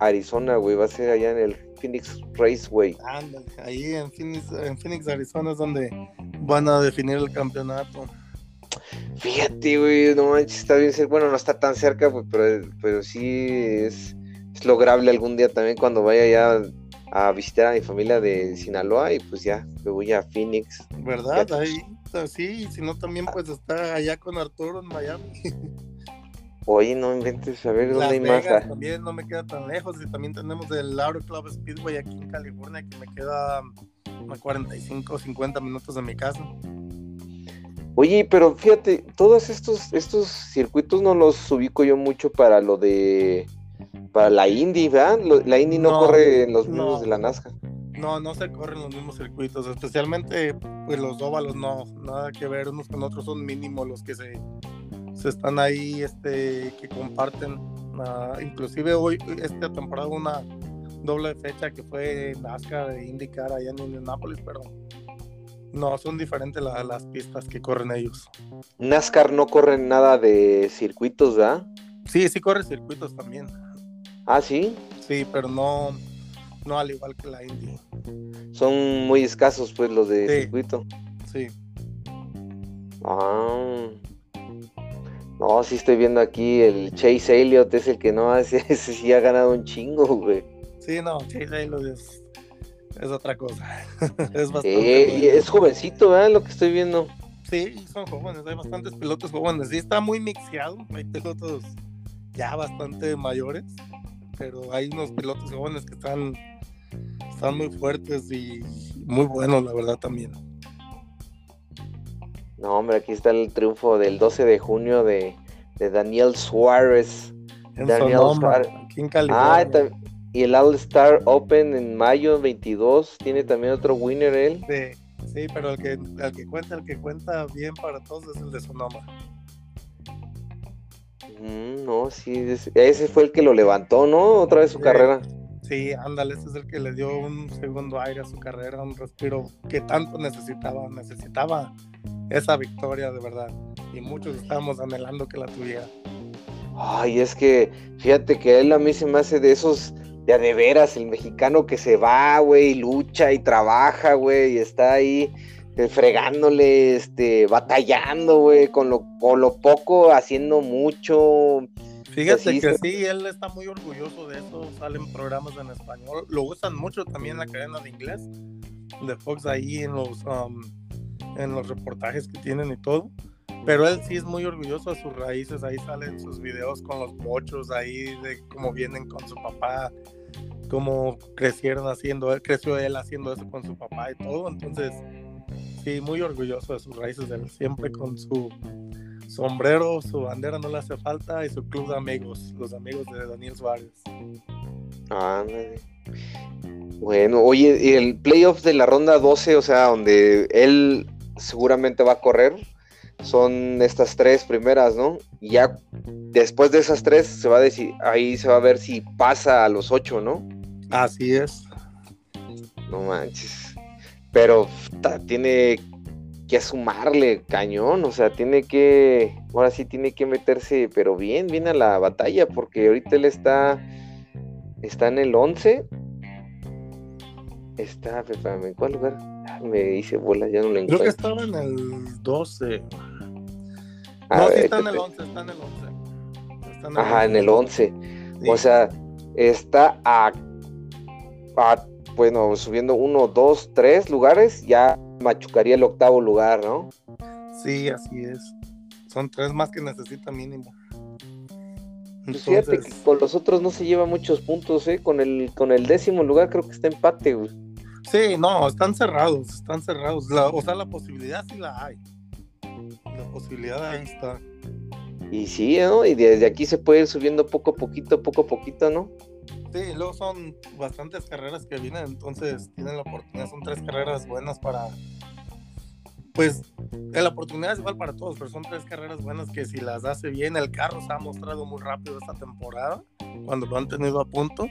Arizona, güey. Va a ser allá en el Phoenix Raceway. Ándale, ahí en Phoenix, en Phoenix, Arizona es donde van a definir el campeonato. Fíjate, güey, no manches, está bien Bueno, no está tan cerca, pero, pero sí es, lograble algún día también cuando vaya ya a visitar a mi familia de Sinaloa y pues ya me voy a Phoenix. ¿Verdad? Ahí, sí, si no también pues está allá con Arturo en Miami. Oye, no inventes a ver dónde hay más. También no me queda tan lejos. Y también tenemos el Lauro Club Speedway aquí en California, que me queda a 45 50 minutos de mi casa. Oye, pero fíjate, todos estos, estos circuitos no los ubico yo mucho para lo de. Para la Indy, ¿verdad? La Indy no, corre en los mismos de la NASCAR. No, no se corren los mismos circuitos, especialmente pues los óvalos no, nada que ver unos con otros, son mínimos los que se se están ahí este, que comparten. Uh, inclusive hoy, esta temporada, una doble fecha que fue NASCAR e IndyCar allá en Indianapolis, pero no, son diferentes las pistas que corren ellos. NASCAR no corre nada de circuitos, ¿verdad? Sí, sí corre circuitos también. Ah, sí. Sí, pero no, no al igual que la Indy. Son muy escasos, pues, los de circuito. Sí. Ah. No, sí estoy viendo aquí el Chase Elliott es el que no hace, ese sí ha ganado un chingo, güey. Sí, no, Chase Elliott es, otra cosa. es bastante. Eh, es jovencito, ¿verdad? Lo que estoy viendo. Sí, son jóvenes, hay bastantes pilotos jóvenes. Sí, está muy mixeado, hay pilotos ya bastante mayores, pero hay unos pilotos jóvenes que están, están muy fuertes y muy buenos, la verdad, también. No, hombre, aquí está el triunfo del 12 de junio de, Daniel Suárez. Daniel Suárez. Aquí en California. Ah, y el All Star Open en mayo 22 tiene también otro winner él. Sí, sí pero el que, el que cuenta, el que cuenta bien para todos es el de Sonoma. No, sí, ese fue el que lo levantó, ¿no? Otra vez su carrera. Sí, ándale, ese es el que le dio un segundo aire a su carrera, un respiro que tanto necesitaba, necesitaba esa victoria de verdad. Y muchos estábamos anhelando que la tuviera. Ay, es que fíjate que él a mí se me hace de esos de de veras, el mexicano que se va, güey, lucha y trabaja, güey, y está ahí fregándole, este, batallando, güey, con lo, con lo poco, haciendo mucho. Fíjate que sí, él está muy orgulloso de eso, salen programas en español, lo usan mucho también en la cadena de inglés de Fox ahí en los um, en los reportajes que tienen y todo. Pero él sí es muy orgulloso de sus raíces, ahí salen sus videos con los mochos, ahí de cómo vienen con su papá, cómo crecieron haciendo, creció él haciendo eso con su papá y todo, entonces sí, muy orgulloso de sus raíces, él siempre con su sombrero, su bandera no le hace falta y su club de amigos, los amigos de Daniel Suárez. Bueno, oye, el playoff de la ronda 12, o sea, donde él seguramente va a correr. son estas tres primeras, ¿no? Y ya después de esas tres se va a decir, ahí se va a ver si pasa a los ocho, ¿no? Así es. No manches. Pero tiene que sumarle cañón, o sea, tiene que, ahora sí tiene que meterse, pero bien, bien a la batalla, porque ahorita él está, está en el 11. Está, ¿en cuál lugar? Ah, me hice bola, ya no lo encuentro. Creo que estaba en el 12. no, sí está en el 11, está en el 11. Ajá, en el 11. O sea, está a, a, bueno, subiendo uno, dos, tres lugares, ya machucaría el octavo lugar, ¿no? Sí, así es. Son tres más que necesita mínimo. Pues fíjate que con los otros no se lleva muchos puntos, ¿eh? Con el, con el décimo lugar creo que está empate, güey. Sí, no, están cerrados, están cerrados. o sea, la posibilidad sí la hay. La posibilidad ahí está. Y sí, ¿no? Y desde aquí se puede ir subiendo poco a poquito, poco a poquito, ¿no? Sí, luego son bastantes carreras que vienen, entonces tienen la oportunidad, son tres carreras buenas para, pues la oportunidad es igual para todos, pero son tres carreras buenas que si las hace bien, el carro se ha mostrado muy rápido esta temporada, cuando lo han tenido a punto,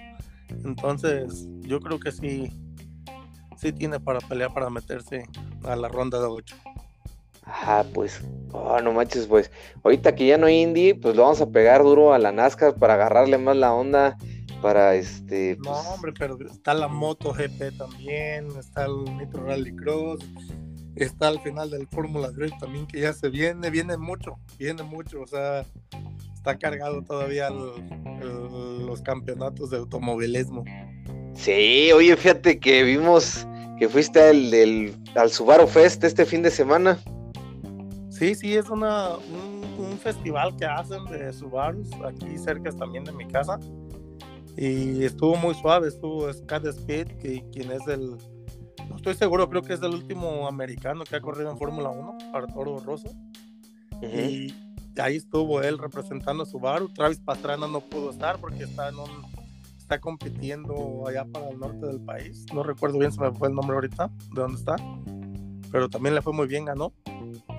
entonces yo creo que sí, sí tiene para pelear para meterse a la ronda de ocho. Ajá, pues, oh, no manches, pues, ahorita que ya no hay Indy, pues lo vamos a pegar duro a la NASCAR para agarrarle más la onda para este. No, pues hombre, pero está la Moto GP también, está el Nitro Rally Cross, está al final del Fórmula 3 también que ya se viene, viene mucho, viene mucho, o sea, está cargado todavía los campeonatos de automovilismo. Sí, oye, fíjate que vimos que fuiste al, al Subaru Fest este fin de semana. Sí, sí, es una, un, un festival que hacen de Subaru aquí cerca también de mi casa y estuvo muy suave, estuvo Scott Speed, que, quien es el, no estoy seguro, creo que es el último americano que ha corrido en Fórmula 1, para Toro Rosso. Y ahí estuvo él representando a Subaru. Travis Pastrana no pudo estar porque está en está compitiendo allá para el norte del país. No recuerdo bien si me fue el nombre ahorita, de dónde está. Pero también le fue muy bien, ganó.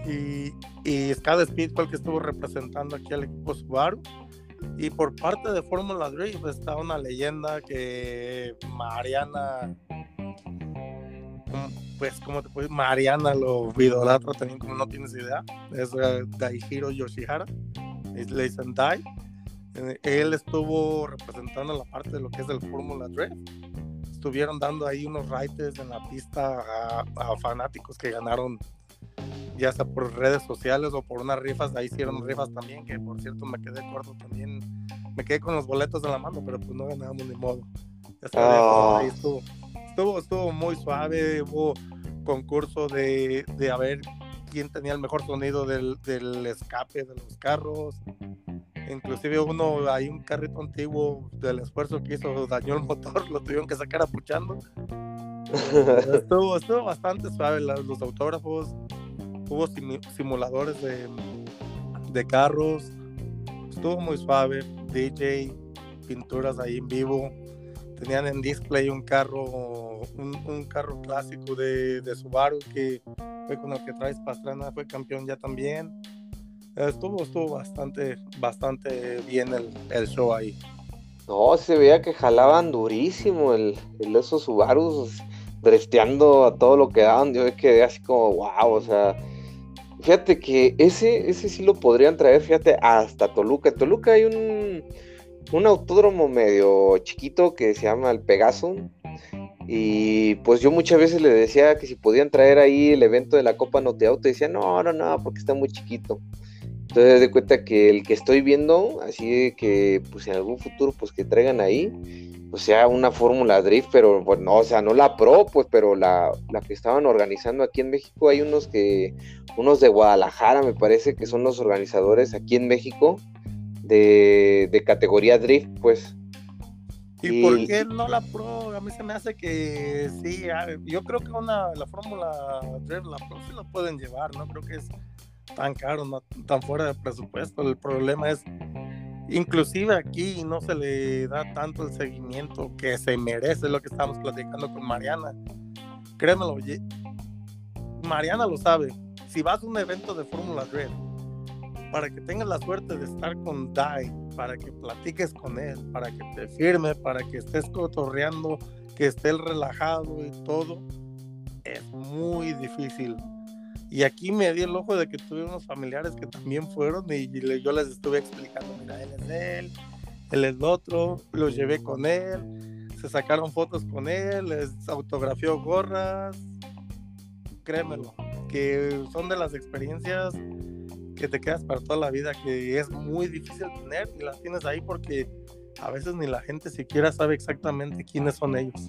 Y, y Scott Speed fue el que estuvo representando aquí al equipo Subaru. Y por parte de Fórmula Drift está una leyenda que Mariana, pues como te puedes, Mariana lo idolatra también como no tienes idea, es eh, Daihiro Yoshihara, es dicen Dai. Él estuvo representando la parte de lo que es el Fórmula Drift. Estuvieron dando ahí unos rides en la pista a fanáticos que ganaron ya sea por redes sociales o por unas rifas, ahí hicieron rifas también, que por cierto me quedé corto también, me quedé con los boletos de la mano, pero pues no ganamos ni modo. Ah. ahí estuvo. estuvo. Estuvo muy suave, hubo concurso de, de a ver quién tenía el mejor sonido del, del escape de los carros. Inclusive uno, hay un carrito antiguo del esfuerzo que hizo, dañó el motor, lo tuvieron que sacar apuchando. estuvo, estuvo bastante suave los autógrafos hubo simuladores de, de carros, estuvo muy suave, DJ, pinturas ahí en vivo, tenían en display un carro, un, carro clásico de, de, Subaru que fue con el que traes Pastrana, fue campeón ya también. Estuvo, estuvo bastante, bastante bien el, el show ahí. No, se veía que jalaban durísimo el, el esos Subarus, drifteando a todo lo que daban. Yo quedé así como, wow, o sea, Fíjate que ese, ese sí lo podrían traer, fíjate, hasta Toluca. En Toluca hay un, un autódromo medio chiquito que se llama el Pegaso. Y pues yo muchas veces le decía que si podían traer ahí el evento de la Copa Noteauto, decía, no, no, no, porque está muy chiquito. Entonces de cuenta que el que estoy viendo, así que pues en algún futuro pues que traigan ahí, pues sea una fórmula drift, pero bueno, o sea, no la pro, pues, pero la, la, que estaban organizando aquí en México, hay unos que, unos de Guadalajara, me parece que son los organizadores aquí en México de, de categoría drift, pues. ¿Y, por qué no la pro? A mí se me hace que sí, yo creo que una, la fórmula drift, la pro sí la pueden llevar, no creo que es tan caro, no, tan fuera de presupuesto, el problema es inclusive aquí no se le da tanto el seguimiento que se merece lo que estamos platicando con Mariana. Créemelo, Mariana lo sabe. si vas a un evento de Fórmula Drift, para que tengas la suerte de estar con Dai, para que platiques con él, para que te firme, para que estés cotorreando, que esté relajado y todo, es muy difícil. Y aquí me di el ojo de que tuve unos familiares que también fueron y yo les estuve explicando, mira, él es él, él es el otro, los llevé con él, se sacaron fotos con él, les autografió gorras, créemelo, que son de las experiencias que te quedas para toda la vida, que es muy difícil tener y las tienes ahí porque a veces ni la gente siquiera sabe exactamente quiénes son ellos.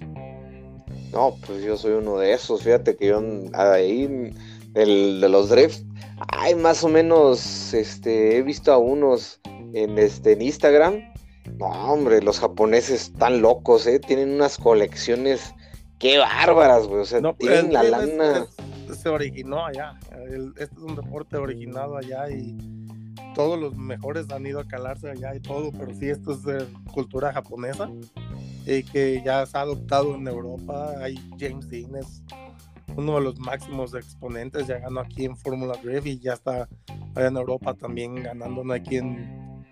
No, pues yo soy uno de esos, fíjate que yo ahí el, de los drifts, hay más o menos, este, he visto a unos en, este, en Instagram. No, hombre, los japoneses están locos, ¿eh? Tienen unas colecciones, qué bárbaras, güey. O sea, tienen la lana. se originó allá. este es un deporte originado allá y todos los mejores han ido a calarse allá y todo, pero sí, esto es de cultura japonesa y que ya se ha adoptado en Europa. Hay James Dean, es uno de los máximos exponentes, ya ganó aquí en Fórmula Drift y ya está allá en Europa también ganando, no hay quien,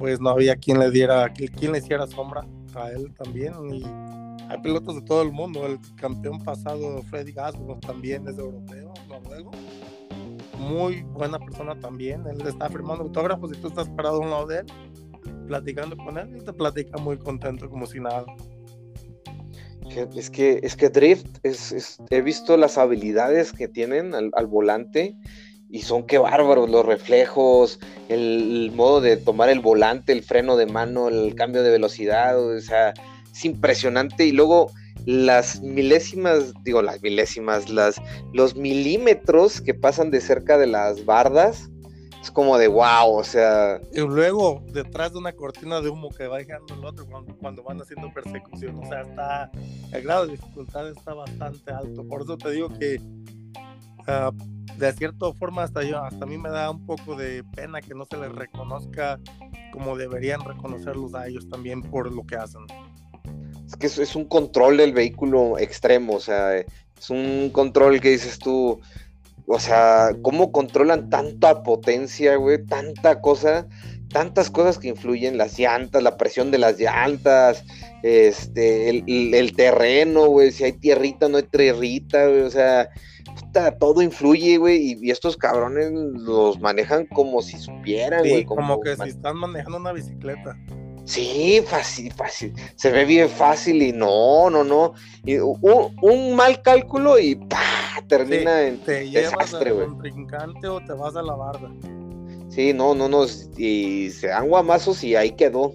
pues no había quien le diera, quien le hiciera sombra a él también y hay pilotos de todo el mundo, el campeón pasado Freddy Gasbro también es europeo, noruego, muy buena persona también, él está firmando autógrafos y tú estás parado a un lado de él, platicando con él y te platica muy contento como si nada. Es que, es que Drift, es, he visto las habilidades que tienen al, volante y son que bárbaros los reflejos, el, modo de tomar el volante, el freno de mano, el cambio de velocidad, o sea, es impresionante. Y luego las milésimas, digo las milésimas, las, los milímetros que pasan de cerca de las bardas, es como de wow, o sea. Y luego detrás de una cortina de humo que va dejando el otro cuando, van haciendo persecución, o sea, está, el grado de dificultad está bastante alto. Por eso te digo que ah, de cierta forma hasta yo, hasta a mí me da un poco de pena que no se les reconozca como deberían reconocerlos a ellos también por lo que hacen. Es que es un control del vehículo extremo, o sea, es un control que dices tú, o sea, cómo controlan tanta potencia, güey, tanta cosa, tantas cosas que influyen, las llantas, la presión de las llantas, este, el, terreno, güey, si hay tierrita, no hay tierrita, güey, o sea, todo influye, güey, y, estos cabrones los manejan como si supieran, güey. como, que si están manejando una bicicleta. Sí, fácil, fácil. Se ve bien fácil y no, no, no. Y un, mal cálculo y ¡pah! termina en te desastre, llevas contrincante o te vas a la barda. Sí, no, no, no. Y se dan guamazos y ahí quedó.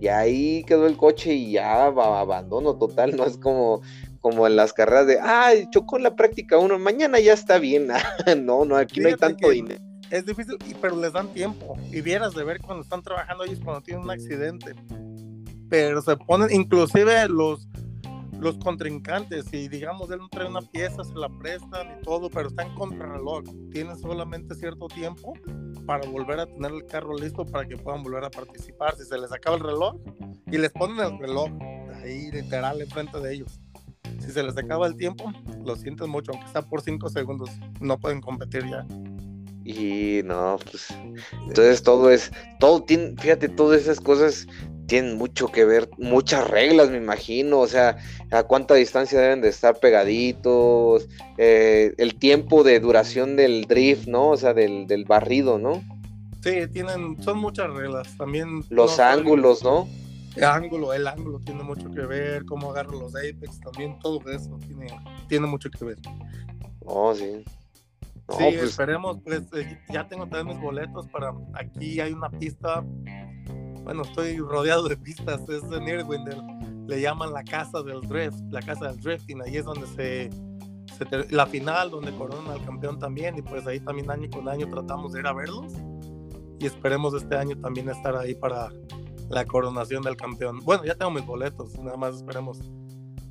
Y ahí quedó el coche y ya abandono total. No es como, como en las carreras de, ay, chocó en la práctica uno, mañana ya está bien. no, no, aquí no hay tanto dinero es difícil, pero les dan tiempo. Y vieras de ver cuando están trabajando ellos cuando tienen un accidente. Pero se ponen, inclusive los, los contrincantes, y digamos él no trae una pieza, se la prestan y todo, pero están contra reloj. Tienen solamente cierto tiempo para volver a tener el carro listo para que puedan volver a participar. Si se les acaba el reloj y les ponen el reloj ahí literal enfrente de ellos. Si se les acaba el tiempo, lo sienten mucho, aunque sea por cinco segundos, no pueden competir ya. Y no, pues. Entonces todo es. Todo tiene. Fíjate, todas esas cosas tienen mucho que ver. Muchas reglas, me imagino. O sea, a cuánta distancia deben de estar pegaditos. Eh, el tiempo de duración del drift, ¿no? O sea, del, barrido, ¿no? Sí, tienen. Son muchas reglas. También. Los ángulos, ¿no? El ángulo, el ángulo tiene mucho que ver. Cómo agarro los apex, también. Todo eso tiene, tiene mucho que ver. Oh, sí sí, pues, esperemos, pues eh, ya tengo también mis boletos para aquí hay una pista, bueno, estoy rodeado de pistas, es en Irwindale, le llaman la casa del drift, la casa del drifting, ahí es donde se, la final, donde coronan al campeón también, y pues ahí también año con año tratamos de ir a verlos, y esperemos este año también estar ahí para la coronación del campeón. Bueno, ya tengo mis boletos, nada más esperemos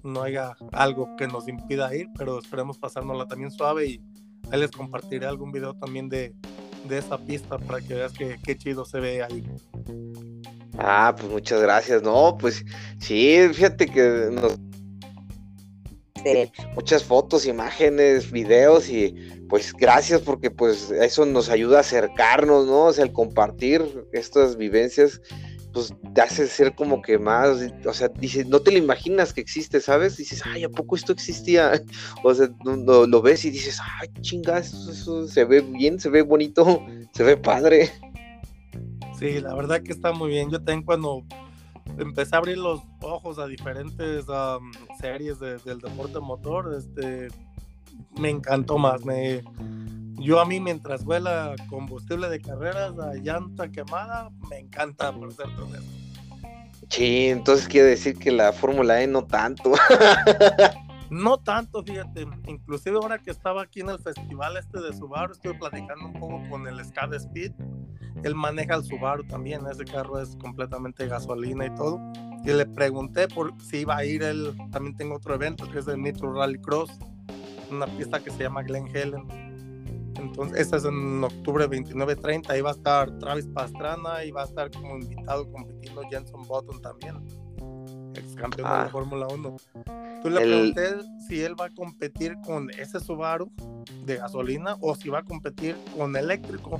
no haya algo que nos impida ir, pero esperemos pasárnosla también suave y Ahí les compartiré algún video también de, de esa pista para que veas que, qué chido se ve ahí. Ah, pues muchas gracias. No, pues sí, fíjate que nos muchas fotos, imágenes, videos y pues gracias porque pues eso nos ayuda a acercarnos, ¿no? O sea, el compartir estas vivencias, pues te hace ser como que más, o sea, dices, no te lo imaginas que existe, ¿sabes? Dices, ay, ¿a poco esto existía? O sea, lo, ves y dices, ay, chingas, eso, eso se ve bien, se ve bonito, se ve padre. Sí, la verdad que está muy bien. Yo también cuando empecé a abrir los ojos a diferentes series del deporte motor, este, me encantó más. Me, yo a mí mientras vuela combustible de carreras a llanta quemada, me encanta por ser todo eso. Sí, entonces quiere decir que la Fórmula E no tanto. No tanto, fíjate. Inclusive ahora que estaba aquí en el festival este de Subaru, estuve platicando un poco con el Scad Speed. Él maneja el Subaru también. Ese carro es completamente gasolina y todo. Y le pregunté por si iba a ir él. También tengo otro evento que es el Nitro Rally Cross. Una pista que se llama Glen Helen. Entonces, esta es en octubre 29-30. Ahí va a estar Travis Pastrana y va a estar como invitado compitiendo Jenson Button también ex campeón de la ah. Fórmula 1. Tú le pregunté si él va a competir con ese Subaru de gasolina o si va a competir con eléctrico,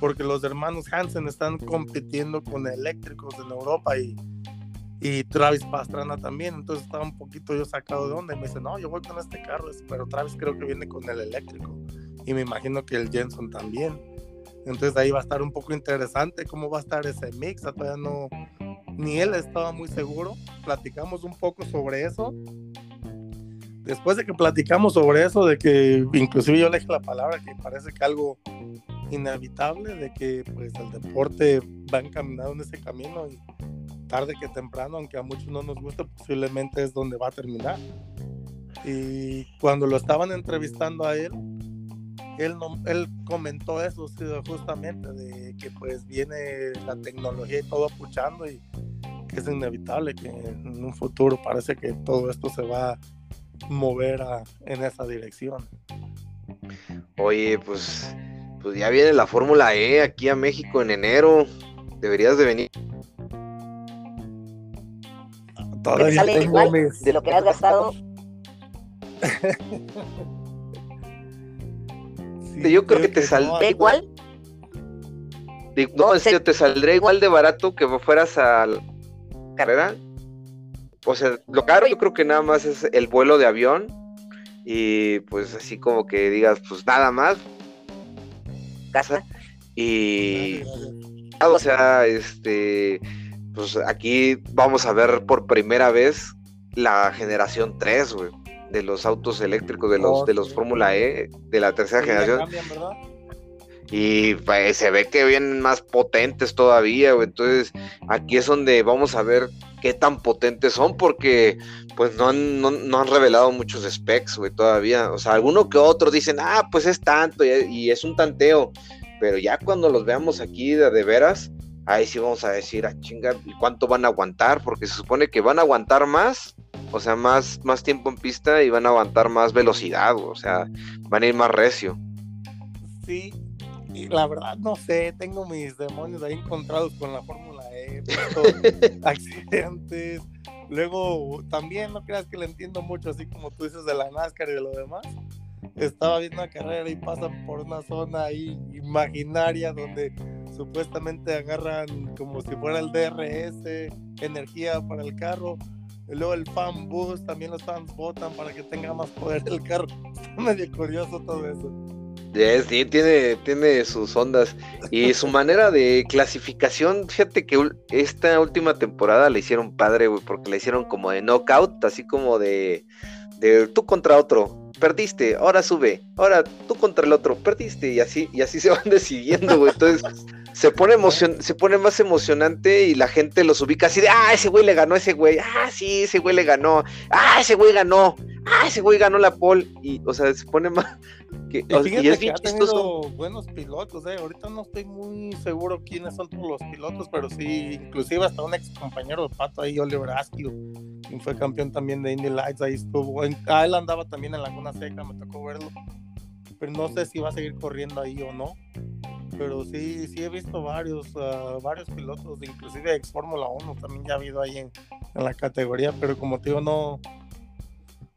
porque los hermanos Hansen están compitiendo con eléctricos en Europa y, y Travis Pastrana también. Entonces estaba un poquito yo sacado de onda y me dice, no, yo voy con este carro, pero Travis creo que viene con el eléctrico y me imagino que el Jenson también. Entonces ahí va a estar un poco interesante cómo va a estar ese mix. Todavía no, ni él estaba muy seguro. Platicamos un poco sobre eso. Después de que platicamos sobre eso, de que inclusive yo le dije la palabra que parece que algo inevitable, de que pues el deporte va encaminado en ese camino y tarde que temprano, aunque a muchos no nos guste, posiblemente es donde va a terminar. Y cuando lo estaban entrevistando a él, él, no, él comentó eso justamente, de que pues viene la tecnología y todo apuchando y que es inevitable que en un futuro parece que todo esto se va a mover en esa dirección. Oye, pues, pues ya viene la Fórmula E aquí a México en enero. Deberías de venir. Todavía tengo de lo que has gastado. yo creo que te saldrá igual. No, es que te saldrá igual de barato que fueras a carrera. O sea, lo caro yo creo que nada más es el vuelo de avión. Y pues así como que digas, pues nada más. Casa. Y. O sea, este. Pues aquí vamos a ver por primera vez la generación 3, güey de los autos eléctricos de los de los Fórmula E de la tercera generación. y pues, se ve que vienen más potentes todavía, entonces aquí es donde vamos a ver qué tan potentes son porque pues no han, no, han revelado muchos specs, güey, todavía. O sea, alguno que otro dicen, ah, pues es tanto y, es un tanteo. Pero ya cuando los veamos aquí de, de veras, ahí sí vamos a decir, ah, chinga, ¿y cuánto van a aguantar? Porque se supone que van a aguantar más o sea, más, más tiempo en pista y van a aguantar más velocidad, o sea, van a ir más recio. Sí, y la verdad no sé, tengo mis demonios ahí encontrados con la Fórmula E, accidentes. Luego, también no creas que le entiendo mucho, así como tú dices de la NASCAR y de lo demás. Estaba viendo una carrera y pasan por una zona ahí imaginaria donde supuestamente agarran como si fuera el DRS, energía para el carro, y luego el fan boost, también los fans votan para que tenga más poder el carro. Está medio curioso todo eso. sí, tiene, tiene sus ondas. Y su manera de clasificación, fíjate que esta última temporada le hicieron padre, güey, porque le hicieron como de knockout, así como de, de tú contra otro. Perdiste, ahora sube, ahora tú contra el otro, perdiste, y así, y así se van decidiendo, güey. Entonces, se pone emocion se pone más emocionante y la gente los ubica así de, ah, ese güey le ganó a ese güey, ah, sí, ese güey le ganó, ah, ese güey ganó, ah, ese güey ganó la pole, y, o sea, se pone más, que, y, es bien chistoso. buenos pilotos, eh, ahorita no estoy muy seguro quiénes son todos los pilotos, pero sí, inclusive hasta un ex compañero de Pato ahí, Oliver Askew, quien fue campeón también de Indy Lights, ahí estuvo, ah, él andaba también en Laguna Seca, me tocó verlo, pero no sé si va a seguir corriendo ahí o no pero sí, sí he visto varios, ah, varios pilotos, inclusive ex Fórmula 1 también ya ha habido ahí en, la categoría, pero como te digo, no,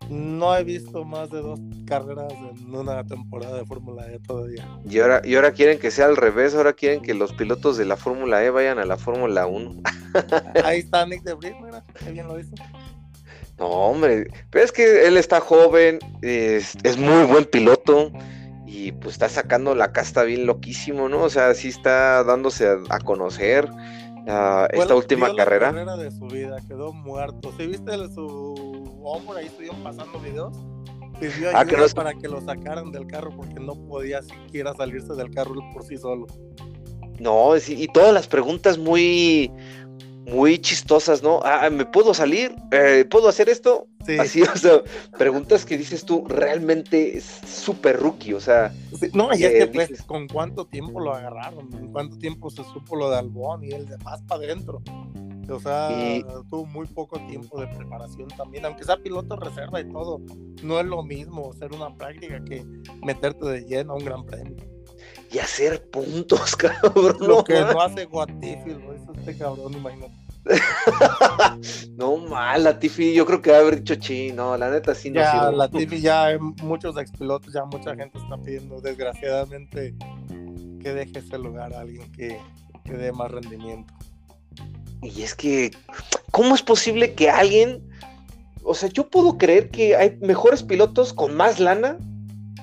No he visto más de dos carreras en una temporada de Fórmula E todavía. Y ahora, y ahora quieren que sea al revés, ahora quieren que los pilotos de la Fórmula E vayan a la Fórmula 1. Ahí está Nick de Vries, mira, qué bien lo hizo. No, hombre, pero es que él está joven, es, es muy buen piloto y pues está sacando la casta bien loquísimo, ¿no? O sea, sí está dándose a, conocer uh, esta última carrera. La carrera de su vida, quedó muerto. ¿Sí viste su hombro? Ahí estuvieron pasando videos. Pidió ah, ayuda para que lo sacaran del carro porque no podía siquiera salirse del carro por sí solo. No, y todas las preguntas muy, muy chistosas, ¿no? Ah, ¿me puedo salir? Eh, ¿Puedo hacer esto? Sí. Así, o sea, preguntas que dices tú, realmente es súper rookie, o sea. no, y es que pues, ¿con cuánto tiempo lo agarraron? ¿En cuánto tiempo se supo lo de Albón y el de más para adentro? O sea, tuvo muy poco tiempo de preparación también, aunque sea piloto reserva y todo, no es lo mismo ser una práctica que meterte de lleno a un gran premio y hacer puntos, cabrón. Lo que no hace Guatifi, lo hizo este cabrón, imagínate. no mal, la Tiffy, yo creo que va a haber dicho chi, no, la neta sí no Ya, la Tiffy ya muchos expilotos, ya mucha gente está pidiendo, desgraciadamente, que deje ese lugar a alguien que, que dé más rendimiento. Y es que, ¿cómo es posible que alguien, o sea, yo puedo creer que hay mejores pilotos con más lana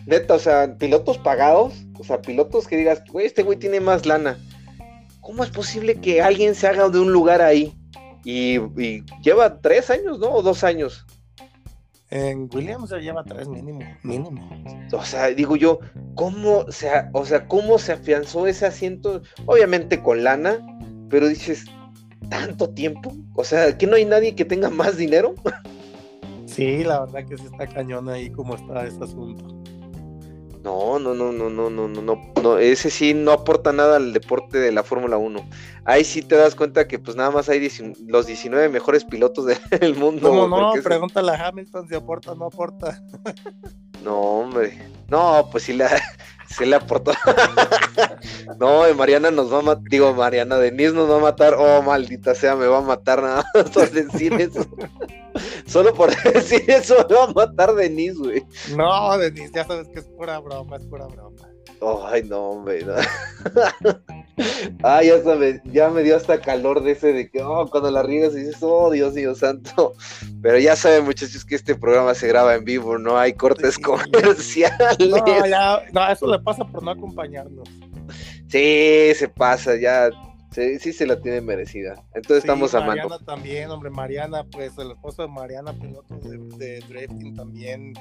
Neta, o sea, pilotos pagados, o sea, pilotos que digas, güey, este güey tiene más lana. ¿Cómo es posible que alguien se haga de un lugar ahí? Y, lleva tres años, ¿no? O dos años. En Williams ya lleva tres mínimo, mínimo. O sea, digo yo, ¿cómo se, o sea, cómo se afianzó ese asiento? Obviamente con lana, pero dices, ¿tanto tiempo? O sea, ¿que no hay nadie que tenga más dinero? Sí, la verdad que sí está cañón ahí como está ese asunto. No, no, no, no, no, no, no, no, ese sí no aporta nada al deporte de la Fórmula 1. Ahí sí te das cuenta que pues nada más hay los 19 mejores pilotos del mundo. No, no, pregúntale a Hamilton si aporta o no aporta. No, hombre. No, pues sí le, sí le aportó. no, Mariana nos va a matar, digo, Mariana Denise nos va a matar. Oh, maldita sea, me va a matar nada más por decir eso. Solo por decir eso me va a matar Denise, güey. No, Denise, ya sabes que es pura broma, es pura broma. Ay, no, hombre. No. ah, ya sabes, ya me dio hasta calor de ese de que, oh, cuando la riegas dices, oh, Dios mío santo. Pero ya saben, muchachos, que este programa se graba en vivo, no hay cortes comerciales. No, ya, no, eso le pasa por no acompañarnos. Sí, se pasa, ya. Sí, sí se la tiene merecida. Entonces estamos amando. Mariana también, hombre, Mariana, pues el esposo de Mariana, piloto de, de drifting también,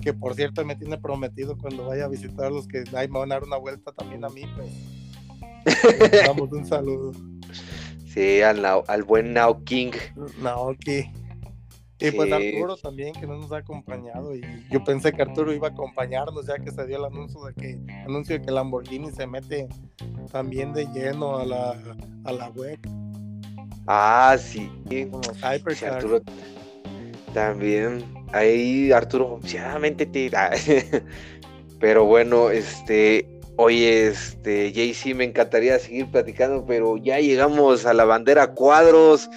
que por cierto me tiene prometido cuando vaya a visitarlos que ahí me van a dar una vuelta también a mí, pues. damos un saludo. Sí, al, al buen Now King. Naoki. Y pues Arturo también, que no nos ha acompañado. Y yo pensé que Arturo iba a acompañarnos, ya que se dio el anuncio de que, anuncio de que Lamborghini se mete también de lleno a la, a la web. Ah, sí. sí Arturo también ahí Arturo, obviamente te Pero bueno, este, oye, este, JC, me encantaría seguir platicando, pero ya llegamos a la bandera cuadros.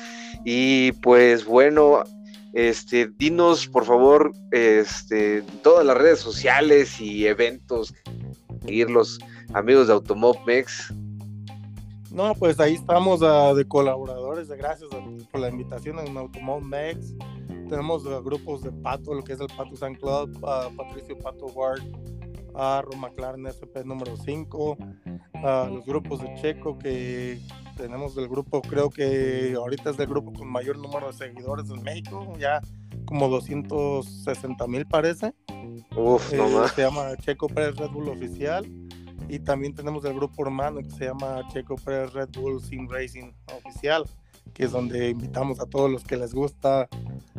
Y pues bueno, este, dinos por favor, este, todas las redes sociales y eventos, seguir los amigos de Automobmex. No, pues ahí estamos uh, de colaboradores, gracias por la invitación en Automobmex tenemos grupos de Pato, lo que es el Pato San Club, Patricio Pato Ward, Roma McLaren SP número 5, los grupos de Checo que tenemos del grupo, creo que ahorita es el grupo con mayor número de seguidores en México, ya como 260 mil parece. Uf, no eh, Se llama Checo Pérez Red Bull Oficial. Y también tenemos el grupo hermano que se llama Checo Pérez Red Bull Sim Racing Oficial que es donde invitamos a todos los que les gusta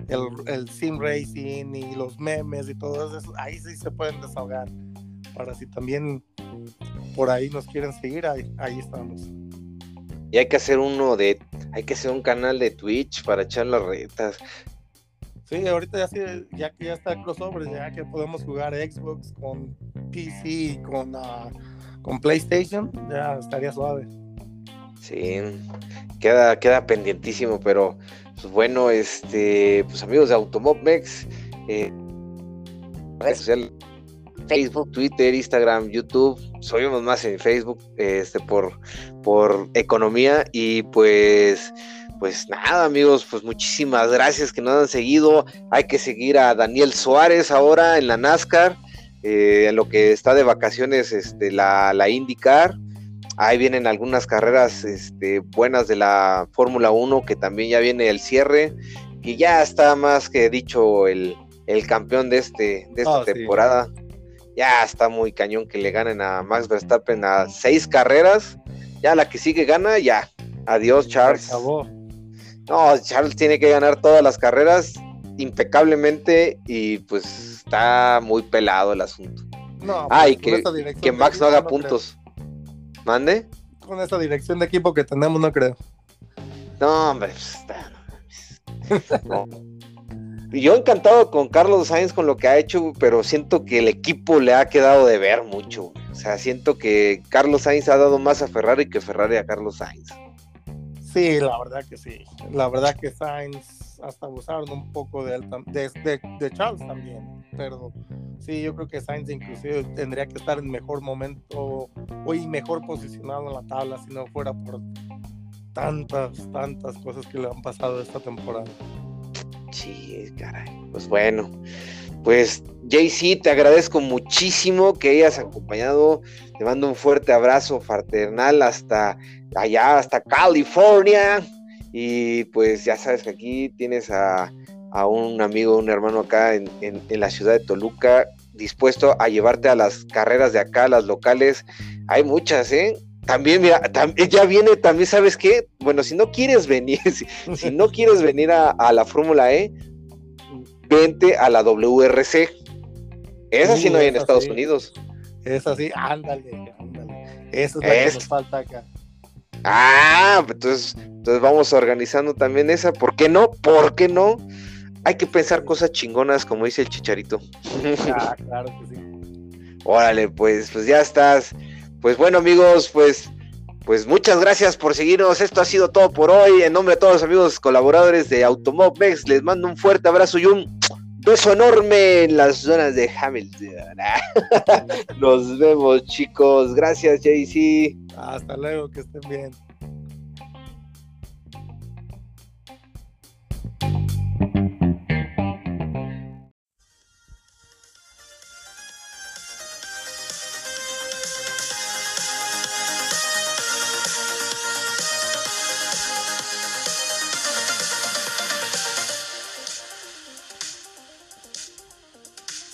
el, el sim racing y los memes y todo eso, ahí sí se pueden desahogar. Para si también por ahí nos quieren seguir, ahí, ahí estamos. Y hay que hacer uno de, hay que hacer un canal de Twitch para echar las retas. Sí, ahorita ya, ya que ya está el crossover, ya que podemos jugar Xbox con PC, con, uh, con PlayStation, ya estaría suave. Sí, queda, queda pendientísimo, pero pues bueno, este, pues amigos de Automobmex, eh, redes sociales. Facebook, Twitter, Instagram, YouTube. Subimos más en Facebook este, por, por economía. Y pues, pues nada, amigos, pues muchísimas gracias que nos han seguido. Hay que seguir a Daniel Suárez ahora en la NASCAR. Eh, en lo que está de vacaciones este, la, la IndyCar. Ahí vienen algunas carreras este, buenas de la Fórmula 1, que también ya viene el cierre. Y ya está más que dicho el, campeón de, este, de esta ah, temporada. Ya está muy cañón que le ganen a Max Verstappen a seis carreras. Ya la que sigue gana, ya. Adiós, Charles. No, Charles tiene que ganar todas las carreras impecablemente y pues está muy pelado el asunto. No, ah, que, que Max no haga puntos. ¿Mande? Con esa dirección de equipo que tenemos, no creo. No, hombre, pues, está, no. Yo encantado con Carlos Sainz con lo que ha hecho, pero siento que el equipo le ha quedado de ver mucho. O sea, siento que Carlos Sainz ha dado más a Ferrari que Ferrari a Carlos Sainz. Sí, la verdad que sí. La verdad que Sainz hasta abusaron un poco de, él, de, Charles también. Pero sí, yo creo que Sainz inclusive tendría que estar en mejor momento o mejor posicionado en la tabla si no fuera por tantas, tantas cosas que le han pasado esta temporada. Sí, caray. Pues bueno, pues JC, te agradezco muchísimo que hayas acompañado. Te mando un fuerte abrazo fraternal hasta allá, hasta California. Y pues ya sabes que aquí tienes a, un amigo, un hermano acá en, la ciudad de Toluca, dispuesto a llevarte a las carreras de acá, las locales. Hay muchas, ¿eh? También, mira, ya viene, también, ¿sabes qué? Bueno, si no quieres venir, si, no quieres venir a, la Fórmula E, vente a la WRC. Esa sí no hay en Estados Unidos. Es así, ándale, ándale. Eso es lo que nos falta acá. Ah, entonces, entonces vamos organizando también esa. ¿Por qué no? ¿Por qué no? Hay que pensar cosas chingonas, como dice el chicharito. Ah, claro que sí. Órale, pues, pues ya estás. Pues bueno, amigos, pues, pues muchas gracias por seguirnos. Esto ha sido todo por hoy. En nombre de todos los amigos colaboradores de Automobex, les mando un fuerte abrazo y un beso enorme en las zonas de Hamilton. Nos vemos, chicos. Gracias, JC. Hasta luego, que estén bien.